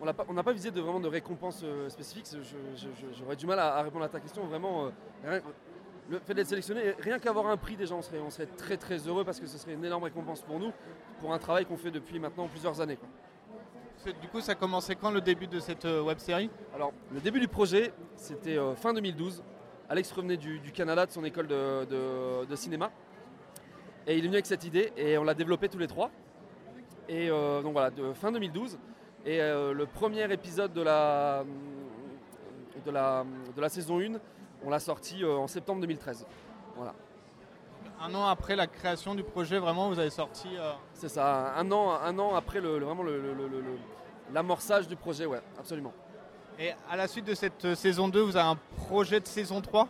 on n'a pas, pas visé de vraiment de récompense euh, spécifique. J'aurais du mal à, répondre à ta question. Vraiment, euh, le fait d'être sélectionné, rien qu'avoir un prix déjà, on serait, on serait très très heureux parce que ce serait une énorme récompense pour nous, pour un travail qu'on fait depuis maintenant plusieurs années. Du coup, ça commençait quand le début de cette euh, web-série Alors, le début du projet, c'était euh, fin 2012. Alex revenait du, Canada, de son école de, cinéma. Et il est venu avec cette idée et on l'a développée tous les trois. Et euh, donc voilà, de fin 2012. Et le premier épisode de la, de la, de la saison 1, on l'a sorti en septembre 2013. Voilà. Un an après la création du projet, vraiment, vous avez sorti. euh, C'est ça, un an, un an après le, le- vraiment le- le- l'amorçage du projet, ouais, absolument. Et à la suite de cette euh, saison 2, vous avez un projet de saison 3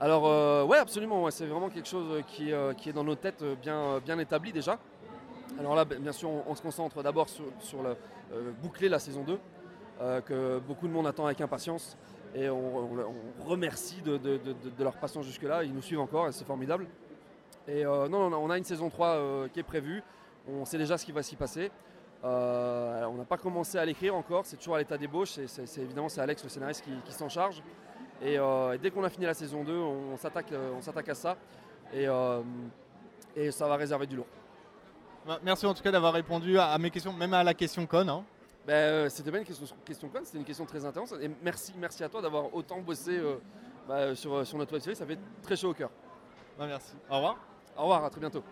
Alors, euh, ouais, absolument. ouais, c'est vraiment quelque chose qui, est, euh, qui est dans nos têtes bien, bien établi déjà. Alors là, bien sûr, on, on se concentre d'abord sur, sur le, boucler la saison 2, euh, que beaucoup de monde attend avec impatience. Et on, on- on remercie de, de- de- de leur patience jusque-là. Ils nous suivent encore et c'est formidable. Et euh, non, non, on a une saison 3 euh, qui est prévue. On sait déjà ce qui va s'y passer. Euh, on n'a pas commencé à l'écrire encore. C'est toujours à l'état d'ébauche. C'est, évidemment, c'est Alex, le scénariste, qui, qui s'en charge. Et, et dès qu'on a fini la saison 2, on s'attaque, on s'attaque à ça. Et, et ça va réserver du lourd. Bah, Merci en tout cas d'avoir répondu à, mes questions, même à la question con. hein. Ben, euh, c'était pas une question, question conne, c'était une question très intense. Et merci, merci à toi d'avoir autant bossé euh, bah, sur, sur notre web série. Ça fait très chaud au cœur. Bah, merci. Au revoir. Au revoir, à très bientôt.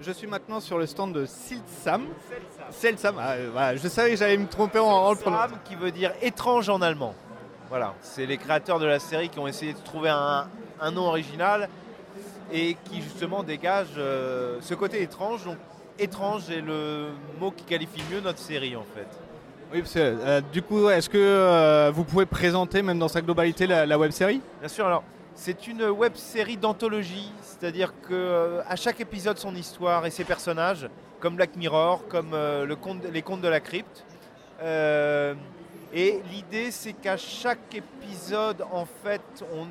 Je suis maintenant sur le stand de Silsam. Silsam, ah, voilà, je savais que j'allais me tromper en, en le prononçant. Sam qui veut dire étrange en allemand. Voilà, c'est les créateurs de la série qui ont essayé de trouver un, un nom original et qui justement dégage euh, ce côté étrange. Donc étrange est le mot qui qualifie mieux notre série en fait. Oui, parce que, euh, du coup, est-ce que euh, vous pouvez présenter, même dans sa globalité, la, la web série? Bien sûr, alors c'est une web série d'anthologie, c'est-à-dire que euh, à chaque épisode son histoire et ses personnages, comme Black Mirror, comme le conte- les contes de la crypte. Et l'idée c'est qu'à chaque épisode, en fait, on,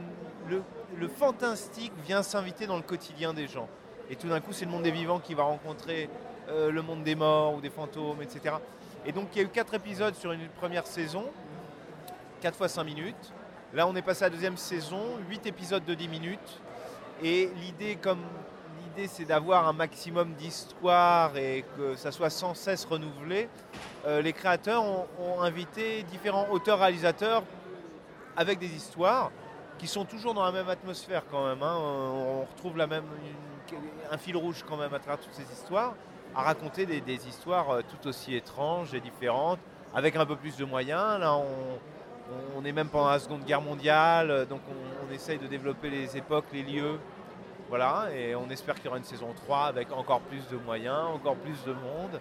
le, le fantastique vient s'inviter dans le quotidien des gens. Et tout d'un coup, c'est le monde des vivants qui va rencontrer euh, le monde des morts ou des fantômes, etc. Et donc, il y a eu quatre épisodes sur une première saison, 4 fois 5 minutes. Là, on est passé à la deuxième saison, 8 épisodes de 10 minutes. Et l'idée, comme l'idée c'est d'avoir un maximum d'histoires et que ça soit sans cesse renouvelé, euh, les créateurs ont, invité différents auteurs-réalisateurs avec des histoires qui sont toujours dans la même atmosphère quand même. hein. On retrouve la même, un fil rouge quand même à travers toutes ces histoires, à raconter des, histoires euh, tout aussi étranges et différentes, avec un peu plus de moyens. Là, on, est même pendant la Seconde Guerre mondiale, euh, donc on, essaye de développer les époques, les lieux. Voilà, et on espère qu'il y aura une saison 3 avec encore plus de moyens, encore plus de monde.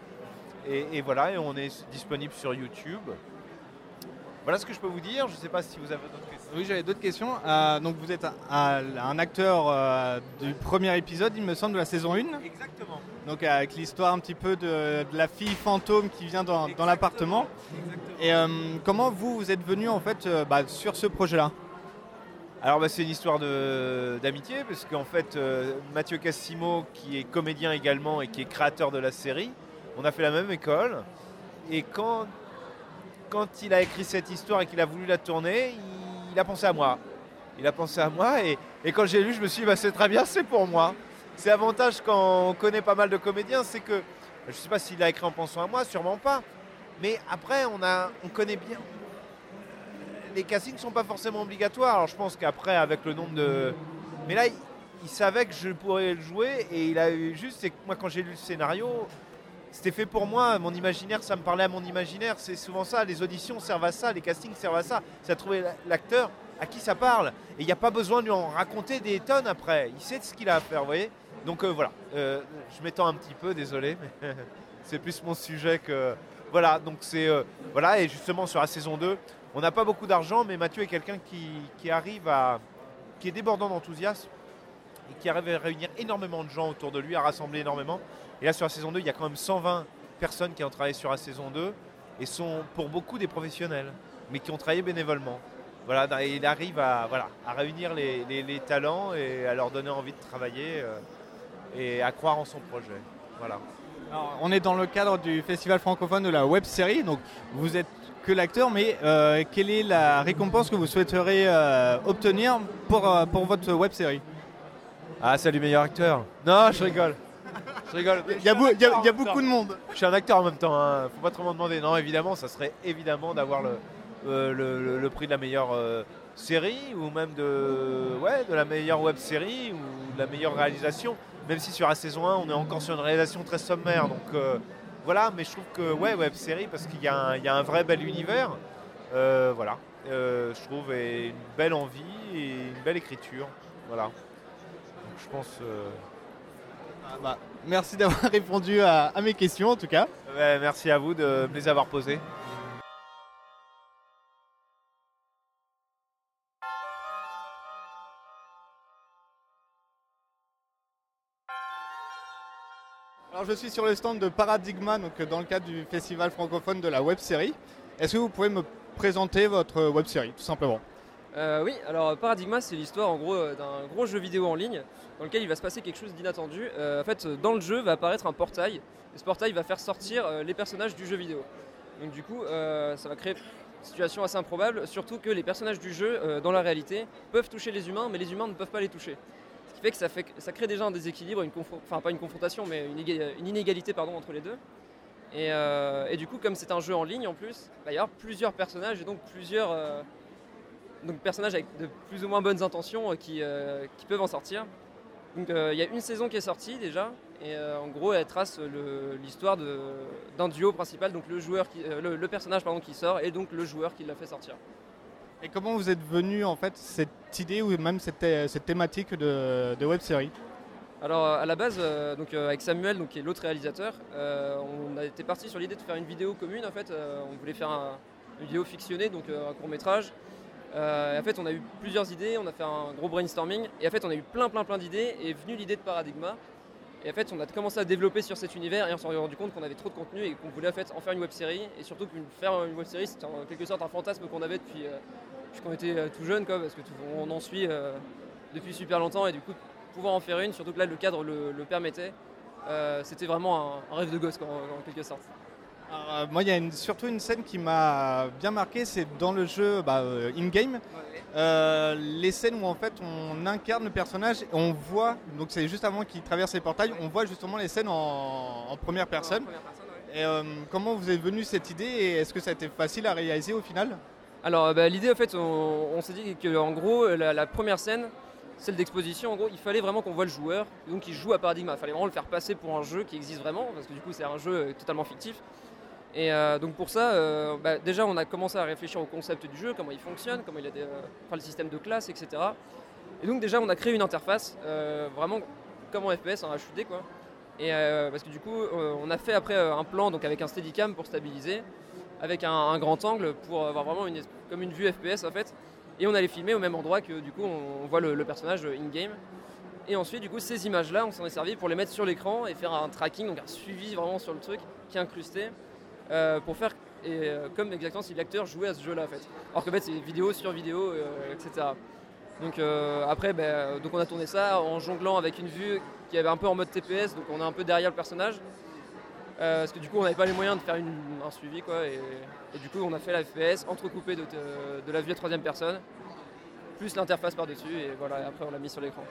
Et, voilà, et on est disponible sur YouTube. Voilà ce que je peux vous dire. Je ne sais pas si vous avez d'autres. Oui, j'avais d'autres questions. Euh, donc vous êtes un, acteur euh, du premier épisode, il me semble, de la saison 1. Exactement. Donc avec l'histoire un petit peu de, de la fille fantôme qui vient dans, dans l'appartement. Et euh, comment vous, vous êtes venu en fait euh, bah, sur ce projet-là? Alors bah, c'est une histoire de- d'amitié, parce qu'en fait euh, Mathieu Cassimo, qui est comédien également et qui est créateur de la série, on a fait la même école. Et quand, quand il a écrit cette histoire et qu'il a voulu la tourner, il, a pensé à moi. Il a pensé à moi et, quand j'ai lu, je me suis dit, bah, c'est très bien, c'est pour moi. C'est l'avantage quand on connaît pas mal de comédiens, c'est que, je ne sais pas s'il l'a écrit en pensant à moi, sûrement pas. Mais après, on, a, on connaît bien, les castings ne sont pas forcément obligatoires. Alors je pense qu'après, avec le nombre de. Mais là, il, il savait que je pourrais le jouer et il a eu juste. C'est que moi, quand j'ai lu le scénario, c'était fait pour moi. Mon imaginaire, ça me parlait à mon imaginaire. C'est souvent ça. Les auditions servent à ça, les castings servent à ça. C'est à trouver la- l'acteur à qui ça parle. Et il n'y a pas besoin de lui en raconter des tonnes après. Il sait ce qu'il a à faire, vous voyez Donc euh, voilà. Euh, je m'étends un petit peu, désolé, mais c'est plus mon sujet que. Voilà, donc c'est. euh, voilà, et justement sur la saison 2, on n'a pas beaucoup d'argent, mais Mathieu est quelqu'un qui, qui arrive à. qui est débordant d'enthousiasme et qui arrive à réunir énormément de gens autour de lui, à rassembler énormément. Et là, sur la saison 2, il y a quand même 120 personnes qui ont travaillé sur la saison 2 et sont pour beaucoup des professionnels, mais qui ont travaillé bénévolement. Voilà, et il arrive à, voilà, à réunir les, les- les talents et à leur donner envie de travailler euh, et à croire en son projet. Voilà. Alors, on est dans le cadre du festival francophone de la web série, donc vous êtes que l'acteur, mais euh, quelle est la récompense que vous souhaiteriez euh, obtenir pour, euh, pour votre web série? Ah, salut meilleur acteur. Non, je rigole. Je rigole. Il y a, beau- il y a- il y a beaucoup de monde. Je suis un acteur en même temps, hein. faut pas trop m'en demander. Non, évidemment, ça serait évidemment d'avoir le, euh, le, le- le prix de la meilleure euh, série ou même de, ouais, de la meilleure web série ou de la meilleure réalisation. Même si sur la saison 1, on est encore sur une réalisation très sommaire. Donc euh, voilà, mais je trouve que ouais, web série parce qu'il y, a un- il y a un vrai bel univers. Euh, voilà, Euh, je trouve et une belle envie et une belle écriture. Voilà. Donc, je pense. euh, Ah bah, merci d'avoir répondu à, à mes questions en tout cas. merci à vous de me les avoir posées. Alors je suis sur le stand de Paradigma, donc euh, dans le cadre du festival francophone de la web série. Est-ce que vous pouvez me présenter votre web série, tout simplement? Euh, oui, alors Paradigma, c'est l'histoire en gros euh, d'un gros jeu vidéo en ligne dans lequel il va se passer quelque chose d'inattendu. Euh, en fait, dans le jeu va apparaître un portail et ce portail va faire sortir les personnages du jeu vidéo. Donc du coup, ça va créer une situation assez improbable, surtout que les personnages du jeu dans la réalité peuvent toucher les humains, mais les humains ne peuvent pas les toucher. Ce qui fait que ça, crée déjà un déséquilibre, une enfin pas une confrontation, mais une, éga- une inégalité pardon, entre les deux. Et, et du coup, comme c'est un jeu en ligne en plus, il va y avoir plusieurs personnages et donc plusieurs donc personnages avec de plus ou moins bonnes intentions euh, qui, euh, qui peuvent en sortir. Donc euh, il y a une saison qui est sortie déjà, et en gros elle trace l'histoire d'un duo principal, donc le, joueur qui, le, le personnage pardon, qui sort et donc le joueur qui l'a fait sortir. Et comment vous êtes venu en fait cette idée ou même cette, cette thématique de, de web série? Alors à la base, euh, donc, euh, avec Samuel, donc, qui est l'autre réalisateur, euh, on a été parti sur l'idée de faire une vidéo commune. En fait, on voulait faire un- une vidéo fictionnée, donc un court métrage. Euh, et en fait, on a eu plusieurs idées, on a fait un gros brainstorming, et en fait, on a eu plein, plein, plein d'idées, et est venue l'idée de Paradigma. Et en fait, on a commencé à développer sur cet univers, et on s'est rendu compte qu'on avait trop de contenu et qu'on voulait en fait en faire une web série, et surtout que faire une web série, c'était en quelque sorte un fantasme qu'on avait depuis, euh, qu'on était euh, tout jeune, quoi, parce que tout- on en suit euh, depuis super longtemps, et du coup, pouvoir en faire une, surtout que là, le cadre le, permettait, euh, c'était vraiment un, rêve de gosse, en quelque sorte. Euh, moi, il y a une- surtout une scène qui m'a bien marqué, c'est dans le jeu bah, euh, in-game. Euh, les scènes où en fait on incarne le personnage et on voit, donc c'est juste avant qu'il traverse les portails, on voit justement les scènes en, en première personne. Et euh, comment vous est venue cette idée et est-ce que ça a été facile à réaliser au final? Alors bah, l'idée en fait on, on s'est dit que en gros la, la première scène, celle d'exposition, en gros il fallait vraiment qu'on voit le joueur, donc il joue à Paradigma, il fallait vraiment le faire passer pour un jeu qui existe vraiment, parce que du coup c'est un jeu totalement fictif. Et euh, donc pour ça, euh, bah, déjà on a commencé à réfléchir au concept du jeu, comment il fonctionne, comment il a des, euh, enfin, le système de classe, etc. Et donc déjà on a créé une interface, vraiment comme en FPS, en HUD quoi. Et parce que du coup on a fait après un plan donc avec un steadicam pour stabiliser, avec un, grand angle pour avoir vraiment une, comme une vue FPS en fait. Et on allait filmer au même endroit que du coup on, voit le, le personnage in-game. Et ensuite du coup ces images là on s'en est servi pour les mettre sur l'écran et faire un tracking, donc un suivi vraiment sur le truc qui est incrusté euh, pour faire et, euh, comme exactement si l'acteur jouait à ce jeu là en fait. Alors que en fait c'est vidéo sur vidéo, euh, etc. Donc après ben, donc on a tourné ça en jonglant avec une vue qui avait un peu en mode TPS, donc on est un peu derrière le personnage. Parce que du coup on n'avait pas les moyens de faire un suivi quoi et, du coup on a fait la FPS entrecoupée de, de- la vue à troisième personne plus l'interface par dessus et voilà et après on l'a mis sur l'écran.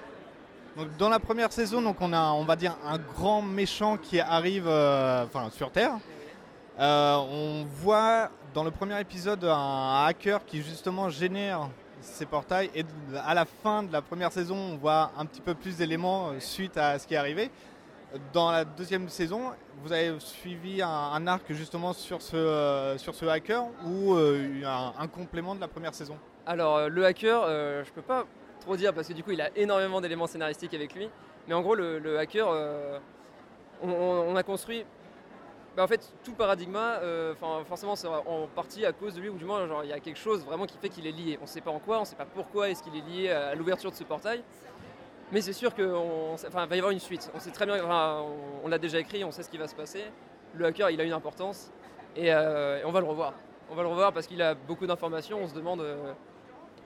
Donc dans la première saison, donc on a, on va dire, un grand méchant qui arrive, sur Terre. Euh, on voit dans le premier épisode un hacker qui justement génère ces portails et à la fin de la première saison, on voit un petit peu plus d'éléments euh, suite à ce qui est arrivé. Dans la deuxième saison, vous avez suivi un, arc justement sur ce, euh, sur ce hacker ou un, complément de la première saison? Alors le hacker, euh, je peux pas trop dire parce que du coup il a énormément d'éléments scénaristiques avec lui. Mais en gros le, hacker, on a construit, bah, en fait tout paradigma, euh, enfin forcément c'est en partie à cause de lui ou du moins genre il y a quelque chose vraiment qui fait qu'il est lié. On sait pas en quoi, on sait pas pourquoi est-ce qu'il est lié à l'ouverture de ce portail. Mais c'est sûr qu'il va y avoir une suite. On sait très bien, on, l'a déjà écrit, on sait ce qui va se passer. Le hacker, il a une importance et, euh, et on va le revoir. On va le revoir parce qu'il a beaucoup d'informations. On se demande.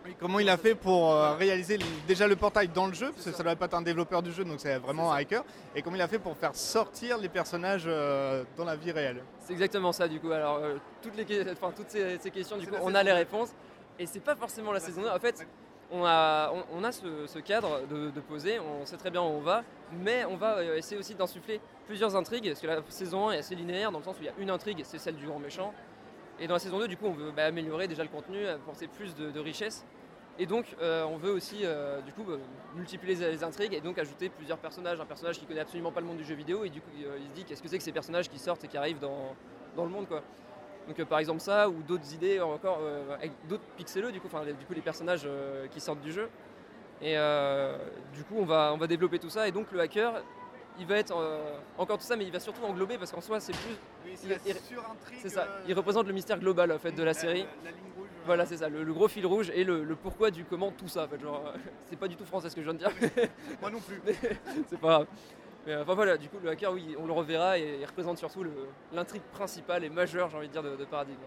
Oui, Comment il a fait pour euh, réaliser déjà le portail dans le jeu, parce que ça doit pas être un développeur du jeu, donc c'est vraiment un hacker, et comment il a fait pour faire sortir les personnages euh, dans la vie réelle? C'est exactement ça du coup. Alors euh, toutes, les, enfin, toutes ces, ces questions du coup, on a les réponses. Et c'est pas forcément la saison 2. En fait, on a, on, on a ce, ce cadre de, de poser, on sait très bien où on va, mais on va essayer aussi d'insuffler plusieurs intrigues parce que la saison 1 est assez linéaire dans le sens où il y a une intrigue, c'est celle du grand méchant. Et dans la saison 2, du coup, on veut bah, améliorer déjà le contenu, apporter plus de, richesse. Et donc, euh, on veut aussi, euh, du coup, euh, multiplier les, intrigues et donc ajouter plusieurs personnages. Un personnage qui connaît absolument pas le monde du jeu vidéo et du coup, il se dit qu'est-ce que c'est que ces personnages qui sortent et qui arrivent dans, dans le monde, quoi. Donc, par exemple, ça ou d'autres idées encore, d'autres pixeleux, du coup, enfin, du coup, les personnages qui sortent du jeu. Et du coup, on va, on va développer tout ça. Et donc, le hacker, il va être euh, encore tout ça, mais il va surtout englober parce qu'en soi, c'est plus. il- il- c'est ça. Il représente le mystère global en fait de la série. Voilà, c'est ça, le, le gros fil rouge et le, le pourquoi du comment tout ça. En fait, genre, euh, c'est pas du tout français ce que je viens de dire. Moi non plus. mais c'est pas grave. Mais euh, enfin voilà, du coup, le hacker, oui, on le reverra et il représente surtout le- l'intrigue principale et majeure, j'ai envie de dire, de, de Paradigme.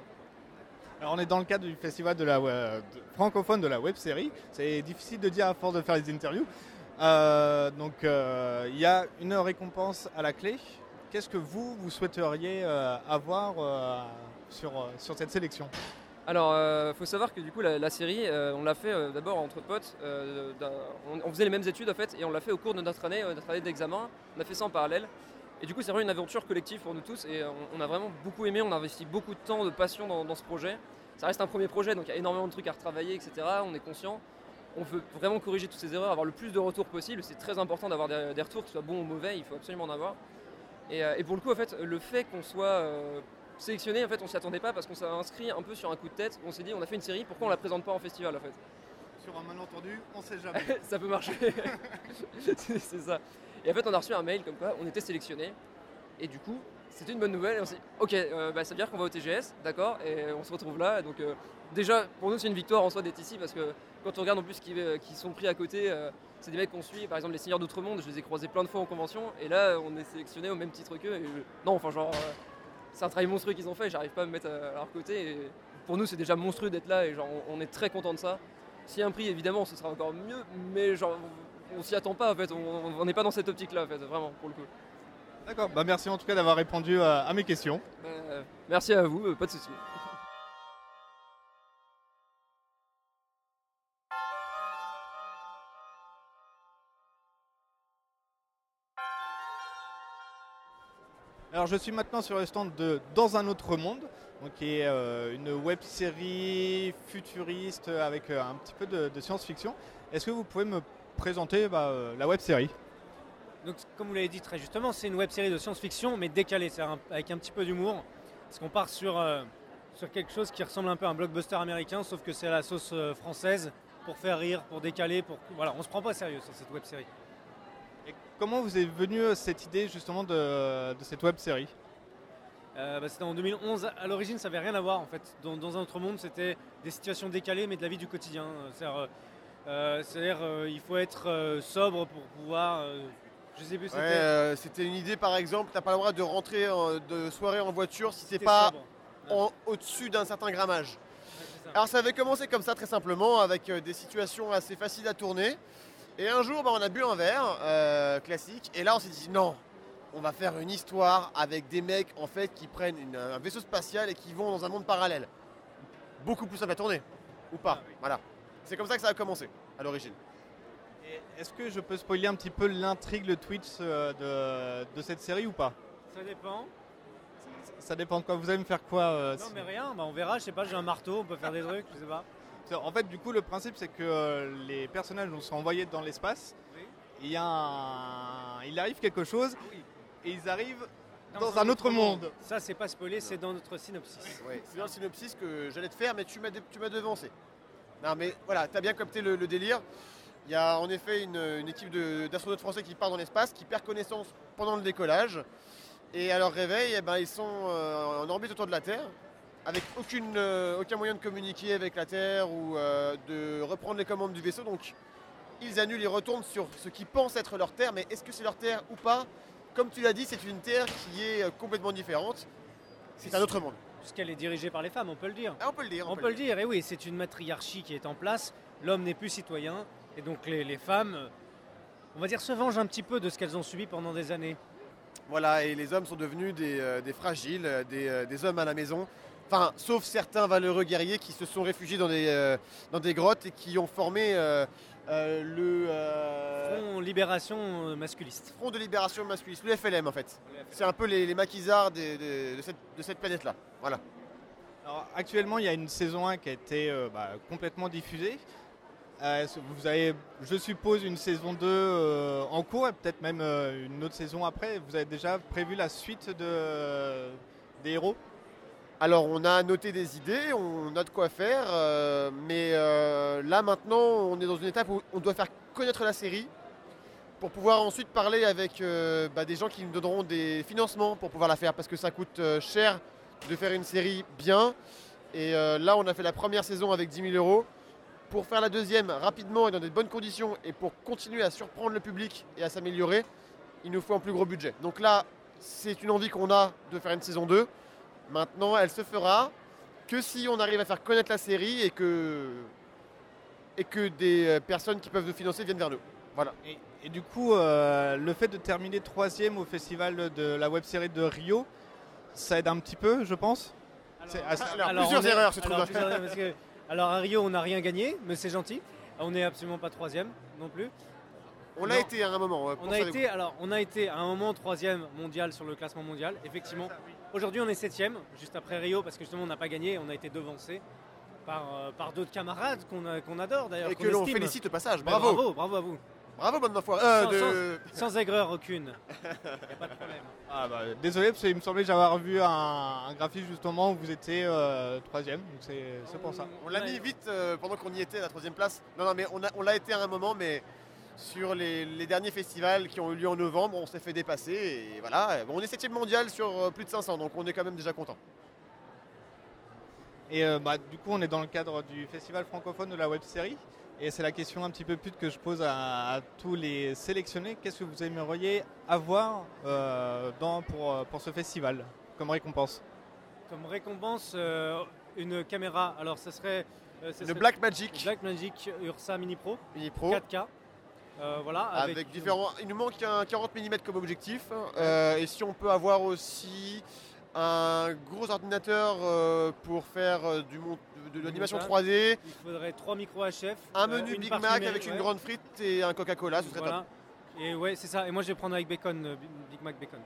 Alors on est dans le cadre du festival de la de- francophone de la web série. C'est difficile de dire à force de faire les interviews. Euh, donc euh, il y a une récompense à la clé. Qu'est-ce que vous, vous souhaiteriez euh, avoir sur, sur cette sélection? Alors, il faut savoir que du coup, la, série, on l'a fait d'abord entre potes. on, faisait les mêmes études en fait, et on l'a fait au cours de notre année, notre d'examen. On a fait ça en parallèle. Et du coup, c'est vraiment une aventure collective pour nous tous, et on, on a vraiment beaucoup aimé. On a investi beaucoup de temps, de passion dans, dans ce projet. Ça reste un premier projet, donc il y a énormément de trucs à retravailler, etc. On est conscient. On veut vraiment corriger toutes ces erreurs, avoir le plus de retours possible. C'est très important d'avoir des, des retours, que ce soit bon ou mauvais. Il faut absolument en avoir. Et, euh, et pour le coup, en fait, le fait qu'on soit euh, sélectionné, en fait, on s'y attendait pas parce qu'on s'est inscrit un peu sur un coup de tête. On s'est dit, on a fait une série, pourquoi on la présente pas en festival, en fait? Sur un malentendu, on sait jamais. Ça peut marcher. c'est c'est ça. Et en fait, on a reçu un mail comme quoi on était sélectionné. Et du coup, c'était une bonne nouvelle. Et on s'est dit, ok, euh, bah, ça veut dire qu'on va au TGS, d'accord Et on se retrouve là. Donc, euh, déjà, pour nous, c'est une victoire en soi d'être ici parce que quand on regarde en plus qui, euh, qui sont pris à côté, c'est des mecs qu'on suit. Par exemple, les Seigneurs d'Outre-Monde, je les ai croisés plein de fois en convention. Et là, on est sélectionné au même titre qu'eux. Non, enfin, genre, c'est un travail monstrueux qu'ils ont fait. J'arrive pas à me mettre à leur côté. Et pour nous, c'est déjà monstrueux d'être là. Et genre, on, est très content de ça. A un prix, évidemment, ce sera encore mieux. Mais genre, on s'y attend pas en fait. On n'est pas dans cette optique-là, en fait, vraiment, pour le coup. D'accord, bah merci en tout cas d'avoir répondu à, à mes questions. Bah, euh, merci à vous, euh, pas de soucis. Alors je suis maintenant sur le stand de Dans un autre monde, donc qui est euh, une web série futuriste avec euh, un petit peu de, de science-fiction. Est-ce que vous pouvez me présenter bah, euh, la web série? Donc, comme vous l'avez dit très justement, c'est une web série de science-fiction, mais décalée, c'est avec un petit peu d'humour. Parce qu'on part sur, euh, sur quelque chose qui ressemble un peu à un blockbuster américain, sauf que c'est à la sauce euh, française, pour faire rire, pour décaler, pour. Voilà, on se prend pas sérieux sur cette web série. Et comment vous est venue euh, cette idée justement de, de cette web série Euh, bah, c'était en 2011. À l'origine, ça n'avait rien à voir en fait. Dans, dans un autre monde, c'était des situations décalées, mais de la vie du quotidien. C'est-à-dire, euh, il faut être sobre pour pouvoir. Je sais plus, Ouais, c'était. euh, c'était une idée par exemple, t'as pas le droit de rentrer en- de soirée en voiture si c'est T'es pas sobre. en- au-dessus d'un certain grammage. Ouais, c'est ça. Alors ça avait commencé comme ça très simplement avec euh, des situations assez faciles à tourner. Et un jour bah, on a bu un verre euh, classique et là on s'est dit non, on va faire une histoire avec des mecs en fait qui prennent une- un vaisseau spatial et qui vont dans un monde parallèle. Beaucoup plus simple à tourner. Ou pas. Ah oui. Voilà. C'est comme ça que ça a commencé à l'origine. Est-ce que je peux spoiler un petit peu l'intrigue, le Twitch euh, de, de cette série ou pas? Ça dépend. Ça dépend de quoi. Vous allez me faire quoi euh, Non, si- mais rien, bah, on verra. Je sais pas, j'ai un marteau, on peut faire des trucs, je sais pas. En fait, du coup, le principe, c'est que euh, les personnages nous sont envoyés dans l'espace. Oui. Il y a un... Il arrive quelque chose Oui. et ils arrivent dans, un autre monde. Ça, c'est pas spoilé, c'est dans notre synopsis. Ouais, c'est dans le synopsis que j'allais te faire, mais tu m'as, dé- tu m'as devancé. Non, mais voilà, tu as bien capté le, le délire. Il y a en effet une, une équipe d'astronautes français qui part dans l'espace, qui perd connaissance pendant le décollage. Et à leur réveil, eh ben, ils sont euh, en orbite autour de la Terre, avec aucune, euh, aucun moyen de communiquer avec la Terre ou euh, de reprendre les commandes du vaisseau. Donc ils annulent, ils retournent sur ce qu'ils pensent être leur Terre, mais est-ce que c'est leur Terre ou pas? Comme tu l'as dit, c'est une Terre qui est complètement différente. C'est un autre monde. Puisqu'elle est dirigée par les femmes, on peut le dire. Ah, on peut le dire. On peut le dire, et oui, c'est une matriarchie qui est en place. L'homme n'est plus citoyen, et donc les, les femmes, on va dire, se vengent un petit peu de ce qu'elles ont subi pendant des années. Voilà, et les hommes sont devenus des, euh, des fragiles, euh, des, euh, des hommes à la maison. Enfin, sauf certains valeureux guerriers qui se sont réfugiés dans des, euh, dans des grottes et qui ont formé euh, euh, le euh, Front libération masculiste. Front de libération masculine, le FLM en fait. C'est un peu les, les maquisards des- des- de cette, de cette planète-là. Voilà. Alors, actuellement, il y a une saison 1 qui a été euh, bah, complètement diffusée. Euh, vous avez, je suppose, une saison 2 euh, en cours et peut-être même euh, une autre saison après. Vous avez déjà prévu la suite de, des héros? Alors on a noté des idées, on a de quoi faire, mais là maintenant on est dans une étape où on doit faire connaître la série pour pouvoir ensuite parler avec bah, des gens qui nous donneront des financements pour pouvoir la faire parce que ça coûte cher de faire une série bien. Et là on a fait la première saison avec 10 000 euros. Pour faire la deuxième rapidement et dans des bonnes conditions et pour continuer à surprendre le public et à s'améliorer, il nous faut un plus gros budget. Donc là, c'est une envie qu'on a de faire une saison 2. Maintenant, elle se fera que si on arrive à faire connaître la série et que, et que des euh, personnes qui peuvent nous financer viennent vers nous. Voilà. Et, et du coup, euh, le fait de terminer troisième au festival de la web série de Rio, ça aide un petit peu, je pense. Ah, c'est- Alors, plusieurs est- erreurs, je trouve. Alors, à Rio, on n'a rien gagné, mais c'est gentil. On n'est absolument pas troisième non plus. On l'a été à un moment. On a été, alors, on a été à un moment troisième mondial sur le classement mondial, effectivement. Aujourd'hui, on est septième, juste après Rio, parce que justement, on n'a pas gagné. On a été devancé par, euh, par d'autres camarades qu'on adore d'ailleurs. Et que l'on félicite au passage. Mais Bravo. bravo, bravo à vous. Bravo, bonne foi. Euh, Sans- de- Sans aigreur aucune. Y a pas de problème. Ah bah, désolé, parce qu'il me semblait que j'avais vu un, un graphique justement où vous étiez euh, troisième, donc c'est c'est pour ça. On l'a mis vite euh, pendant qu'on y était, la troisième place. Non, non, mais on, a- on l'a été à un moment, mais sur les, les derniers festivals qui ont eu lieu en novembre, on s'est fait dépasser. Et voilà, Bon, on est septième mondial sur euh, plus de 500, donc on est quand même déjà content. Et euh, bah, du coup, on est dans le cadre du festival francophone de la web série. Et c'est la question un petit peu pute que je pose à, à tous les sélectionnés. Qu'est-ce que vous aimeriez avoir euh, dans, pour, euh, pour ce festival comme récompense? Comme récompense, euh, une caméra. Alors, ce serait. euh, ce serait- Black Magic Black Magic Ursa Mini Pro. Mini Pro. 4K. Euh, voilà, avec, différents. Il nous manque un 40 mm comme objectif. Euh, et si on peut avoir aussi un gros ordinateur euh, pour faire euh, du mon- de l'animation 3D, Il faudrait 3 micros HF. un euh, menu Big Mac avec une grande frite et un Coca-Cola, ce serait Voilà. top. Et ouais, c'est ça. Et moi, je vais prendre avec bacon, euh, Big Mac bacon.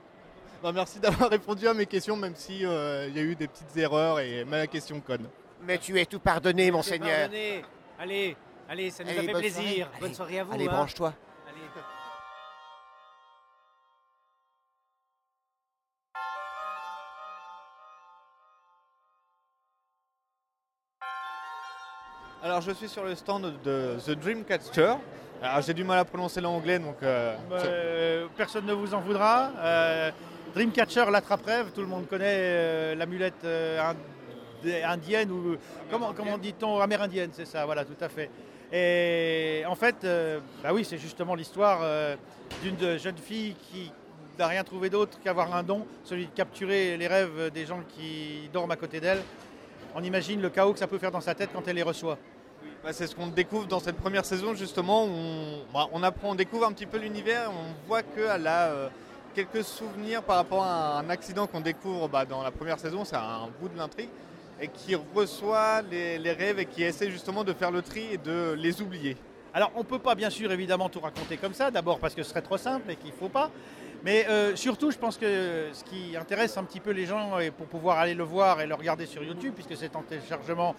Bah, merci d'avoir répondu à mes questions, même si euh, il y a eu des petites erreurs et ma question conne. Mais tu es tout pardonné, monseigneur. Pardonnez. Allez, allez, ça nous Allez, a fait bonne plaisir. soirée. Bonne Allez, soirée à vous. allez, hein. branche-toi. Alors je suis sur le stand de The Dreamcatcher. Alors j'ai du mal à prononcer l'anglais donc. euh, Euh, personne ne vous en voudra. Euh, Dreamcatcher, l'attrape-rêve, tout le monde connaît euh, l'amulette ind- indienne ou comment, comment dit-on amérindienne, c'est ça, voilà, tout à fait. Et en fait, bah oui, c'est justement l'histoire d'une jeune fille qui n'a rien trouvé d'autre qu'avoir un don, celui de capturer les rêves des gens qui dorment à côté d'elle. On imagine le chaos que ça peut faire dans sa tête quand elle les reçoit. Bah, c'est ce qu'on découvre dans cette première saison justement. où On, bah, apprend, on découvre un petit peu l'univers. On voit qu'elle a euh, quelques souvenirs par rapport à un accident qu'on découvre bah, dans la première saison. C'est un bout de l'intrigue et qui reçoit les, les rêves et qui essaie justement de faire le tri et de les oublier. Alors, on ne peut pas, bien sûr, évidemment, tout raconter comme ça. D'abord parce que ce serait trop simple et qu'il ne faut pas. Mais euh, surtout, je pense que ce qui intéresse un petit peu les gens, et pour pouvoir aller le voir et le regarder sur YouTube, puisque c'est en téléchargement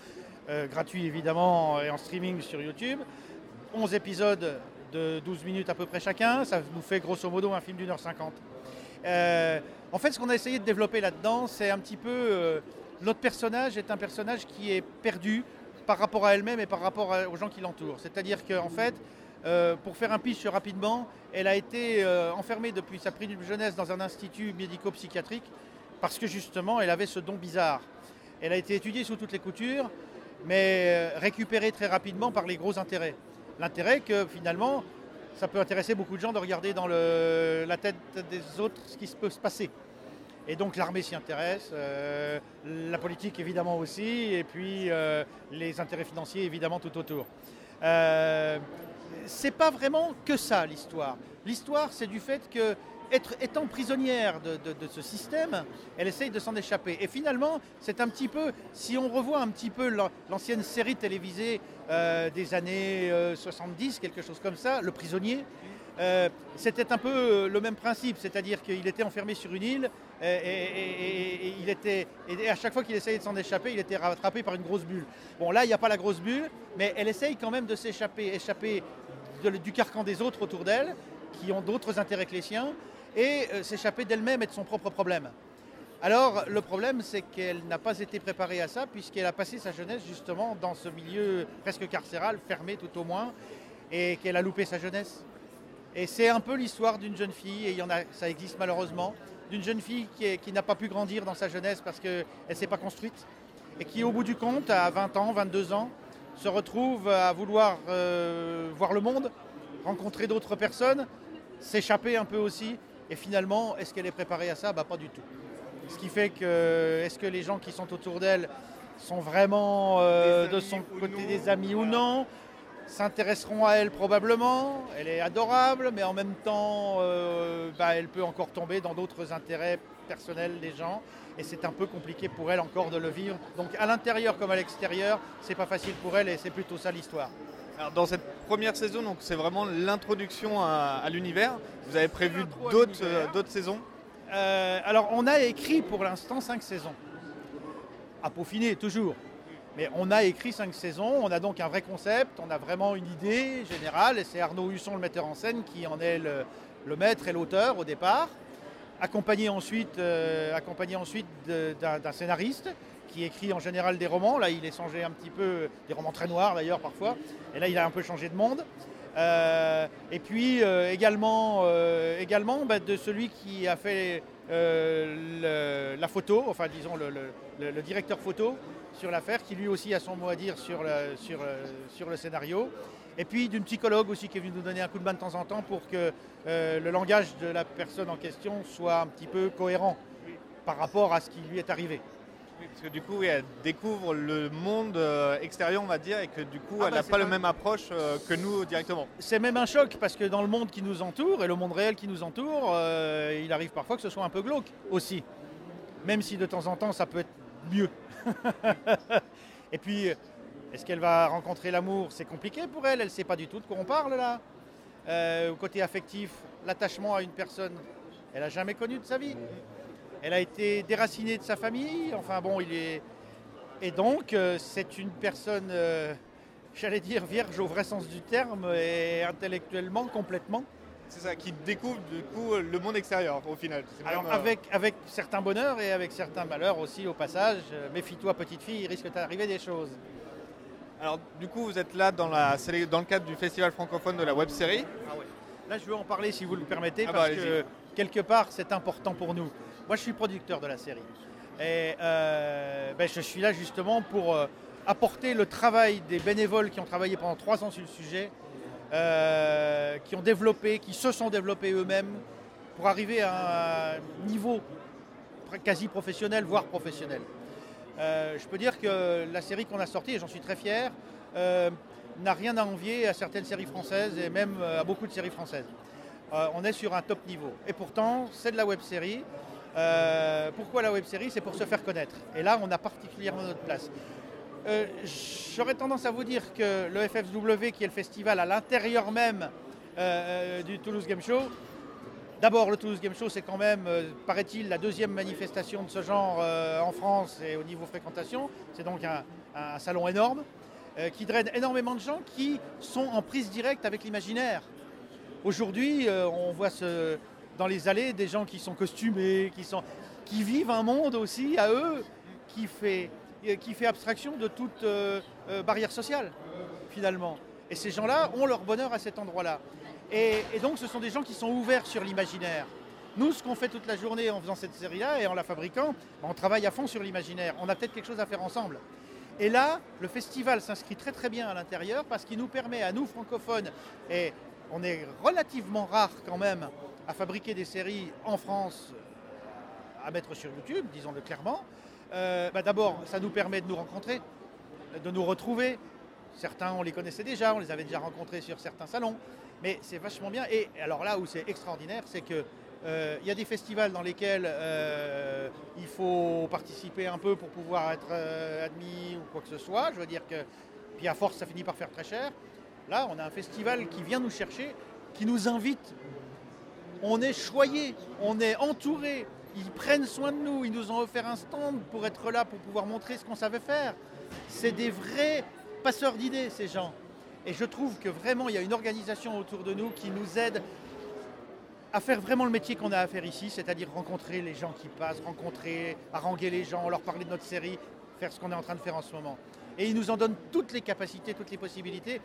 euh, gratuit, évidemment, et en streaming sur YouTube, 11 épisodes de 12 minutes à peu près chacun, ça nous fait grosso modo un film d'une heure cinquante. Euh, en fait, ce qu'on a essayé de développer là-dedans, c'est un petit peu... euh, notre personnage est un personnage qui est perdu par rapport à elle-même et par rapport aux gens qui l'entourent. C'est-à-dire qu'en fait, euh, pour faire un pitch rapidement, elle a été enfermée depuis sa prise de jeunesse dans un institut médico-psychiatrique parce que justement, elle avait ce don bizarre. Elle a été étudiée sous toutes les coutures, mais euh, récupérée très rapidement par les gros intérêts. L'intérêt que finalement, ça peut intéresser beaucoup de gens de regarder dans la tête des autres ce qui peut se passer. Et donc l'armée s'y intéresse, euh, la politique évidemment aussi, et puis euh, les intérêts financiers évidemment tout autour. Euh, c'est pas vraiment que ça l'histoire. L'histoire c'est du fait que être, étant prisonnière de, ce système, elle essaye de s'en échapper. Et finalement, c'est un petit peu, si on revoit un petit peu l'an- l'ancienne série télévisée euh, des années euh, 70, quelque chose comme ça, Le prisonnier, euh, c'était un peu euh, le même principe, c'est-à-dire qu'il était enfermé sur une île euh, et, à chaque fois qu'il essayait de s'en échapper, il était rattrapé par une grosse bulle. Bon, là, il n'y a pas la grosse bulle, mais elle essaye quand même de s'échapper, échapper du carcan des autres autour d'elle, qui ont d'autres intérêts que les siens, et euh, s'échapper d'elle-même et de son propre problème. Alors, le problème, c'est qu'elle n'a pas été préparée à ça, puisqu'elle a passé sa jeunesse justement dans ce milieu presque carcéral, fermé tout au moins, et qu'elle a loupé sa jeunesse. Et c'est un peu l'histoire d'une jeune fille, et il y en a, ça existe malheureusement, d'une jeune fille qui, n'a pas pu grandir dans sa jeunesse parce qu'elle ne s'est pas construite, et qui au bout du compte, à 20 ans, 22 ans, se retrouve à vouloir euh, voir le monde, rencontrer d'autres personnes, s'échapper un peu aussi, et finalement, est-ce qu'elle est préparée à ça? Bah, Pas du tout. Ce qui fait que, est-ce que les gens qui sont autour d'elle sont vraiment euh, de son côté des amis ou non s'intéresseront à elle probablement. Elle est adorable, mais en même temps, euh, bah, elle peut encore tomber dans d'autres intérêts personnels des gens. Et c'est un peu compliqué pour elle encore de le vivre. Donc à l'intérieur comme à l'extérieur, c'est pas facile pour elle et c'est plutôt ça l'histoire. Alors, dans cette première saison, donc c'est vraiment l'introduction à, à l'univers. Vous avez prévu d'autres euh, d'autres saisons. Euh, alors on a écrit pour l'instant cinq saisons. À peaufiner toujours. Mais on a écrit cinq saisons, on a donc un vrai concept, on a vraiment une idée générale, et c'est Arnaud Husson, le metteur en scène, qui en est le, le maître et l'auteur au départ, accompagné ensuite, euh, accompagné ensuite d'un scénariste qui écrit en général des romans. Là, il est changé un petit peu, des romans très noirs d'ailleurs parfois, et là, il a un peu changé de monde. Euh, et puis euh, également, euh, également bah, de celui qui a fait la photo, enfin disons le, directeur photo sur l'affaire, qui lui aussi a son mot à dire sur le, sur, sur le scénario. Et puis d'une psychologue aussi qui est venue nous donner un coup de main de temps en temps pour que le langage de la personne en question soit un petit peu cohérent par rapport à ce qui lui est arrivé. Parce que du coup, oui, elle découvre le monde euh, extérieur, on va dire, et que du coup, Ah elle bah, n'a pas la même approche euh, que nous directement. C'est même un choc parce que dans le monde qui nous entoure et le monde réel qui nous entoure, euh, il arrive parfois que ce soit un peu glauque aussi. Même si de temps en temps ça peut être mieux. et puis, est-ce qu'elle va rencontrer l'amour? C'est compliqué pour elle, elle ne sait pas du tout de quoi on parle là. Euh, au côté affectif, l'attachement à une personne, elle n'a jamais connu de sa vie. Elle a été déracinée de sa famille, enfin bon, il est... Et donc, euh, c'est une personne, euh, j'allais dire, vierge au vrai sens du terme, et intellectuellement, complètement. C'est ça, qui découvre du coup le monde extérieur au final. C'est Alors, même, euh, avec, avec certains bonheurs et avec certains malheurs aussi au passage, méfie-toi petite fille, il risque d'arriver des choses. Alors, du coup, vous êtes là dans, la, dans le cadre du festival francophone de la web série. Là, je veux en parler si vous le permettez, Ah bah, parce allez-y. que quelque part, c'est important pour nous. Moi, je suis producteur de la série. Et euh, ben, je suis là justement pour euh, apporter le travail des bénévoles qui ont travaillé pendant trois ans sur le sujet, euh, qui ont développé, qui se sont développés eux-mêmes pour arriver à un niveau quasi professionnel, voire professionnel. Je peux dire que la série qu'on a sortie, et j'en suis très fier, n'a rien à envier à certaines séries françaises et même à beaucoup de séries françaises. On est sur un top niveau. Et pourtant, c'est de la web série. Euh, pourquoi la web série? C'est pour se faire connaître. Et là, on a particulièrement notre place. Euh, J'aurais tendance à vous dire que le FFW, qui est le festival à l'intérieur même euh, du Toulouse Game Show, D'abord, le Toulouse Game Show, c'est quand même, paraît-il, la deuxième manifestation de ce genre en France et au niveau fréquentation. C'est donc un, salon énorme qui draine énormément de gens qui sont en prise directe avec l'imaginaire. Aujourd'hui, on voit ce- dans les allées des gens qui sont costumés, qui, sont, qui vivent un monde aussi à eux qui fait, qui fait abstraction de toute euh, euh, barrière sociale, finalement. Et ces gens-là ont leur bonheur à cet endroit-là. Et, et donc, ce sont des gens qui sont ouverts sur l'imaginaire. Nous, ce qu'on fait toute la journée en faisant cette série-là et en la fabriquant, on travaille à fond sur l'imaginaire. On a peut-être quelque chose à faire ensemble. Et là, le festival s'inscrit très très bien à l'intérieur parce qu'il nous permet à nous francophones, et on est relativement rare quand même à fabriquer des séries en France à mettre sur YouTube, disons-le clairement. Euh, bah D'abord, ça nous permet de nous rencontrer, de nous retrouver. Certains, on les connaissait déjà, on les avait déjà rencontrés sur certains salons, mais c'est vachement bien. Et alors là où c'est extraordinaire, c'est que euh, il y a des festivals dans lesquels euh, il faut participer un peu pour pouvoir être euh, admis ou quoi que ce soit. Je veux dire que, puis à force, ça finit par faire très cher. Là, on a un festival qui vient nous chercher, qui nous invite. On est choyé, on est entouré. Ils prennent soin de nous. Ils nous ont offert un stand pour être là, pour pouvoir montrer ce qu'on savait faire. C'est des vrais passeurs d'idées, ces gens. Et je trouve que vraiment, il y a une organisation autour de nous qui nous aide à faire vraiment le métier qu'on a à faire ici, c'est-à-dire rencontrer les gens qui passent, rencontrer, haranguer les gens, leur parler de notre série, faire ce qu'on est en train de faire en ce moment. Et ils nous en donnent toutes les capacités, toutes les possibilités.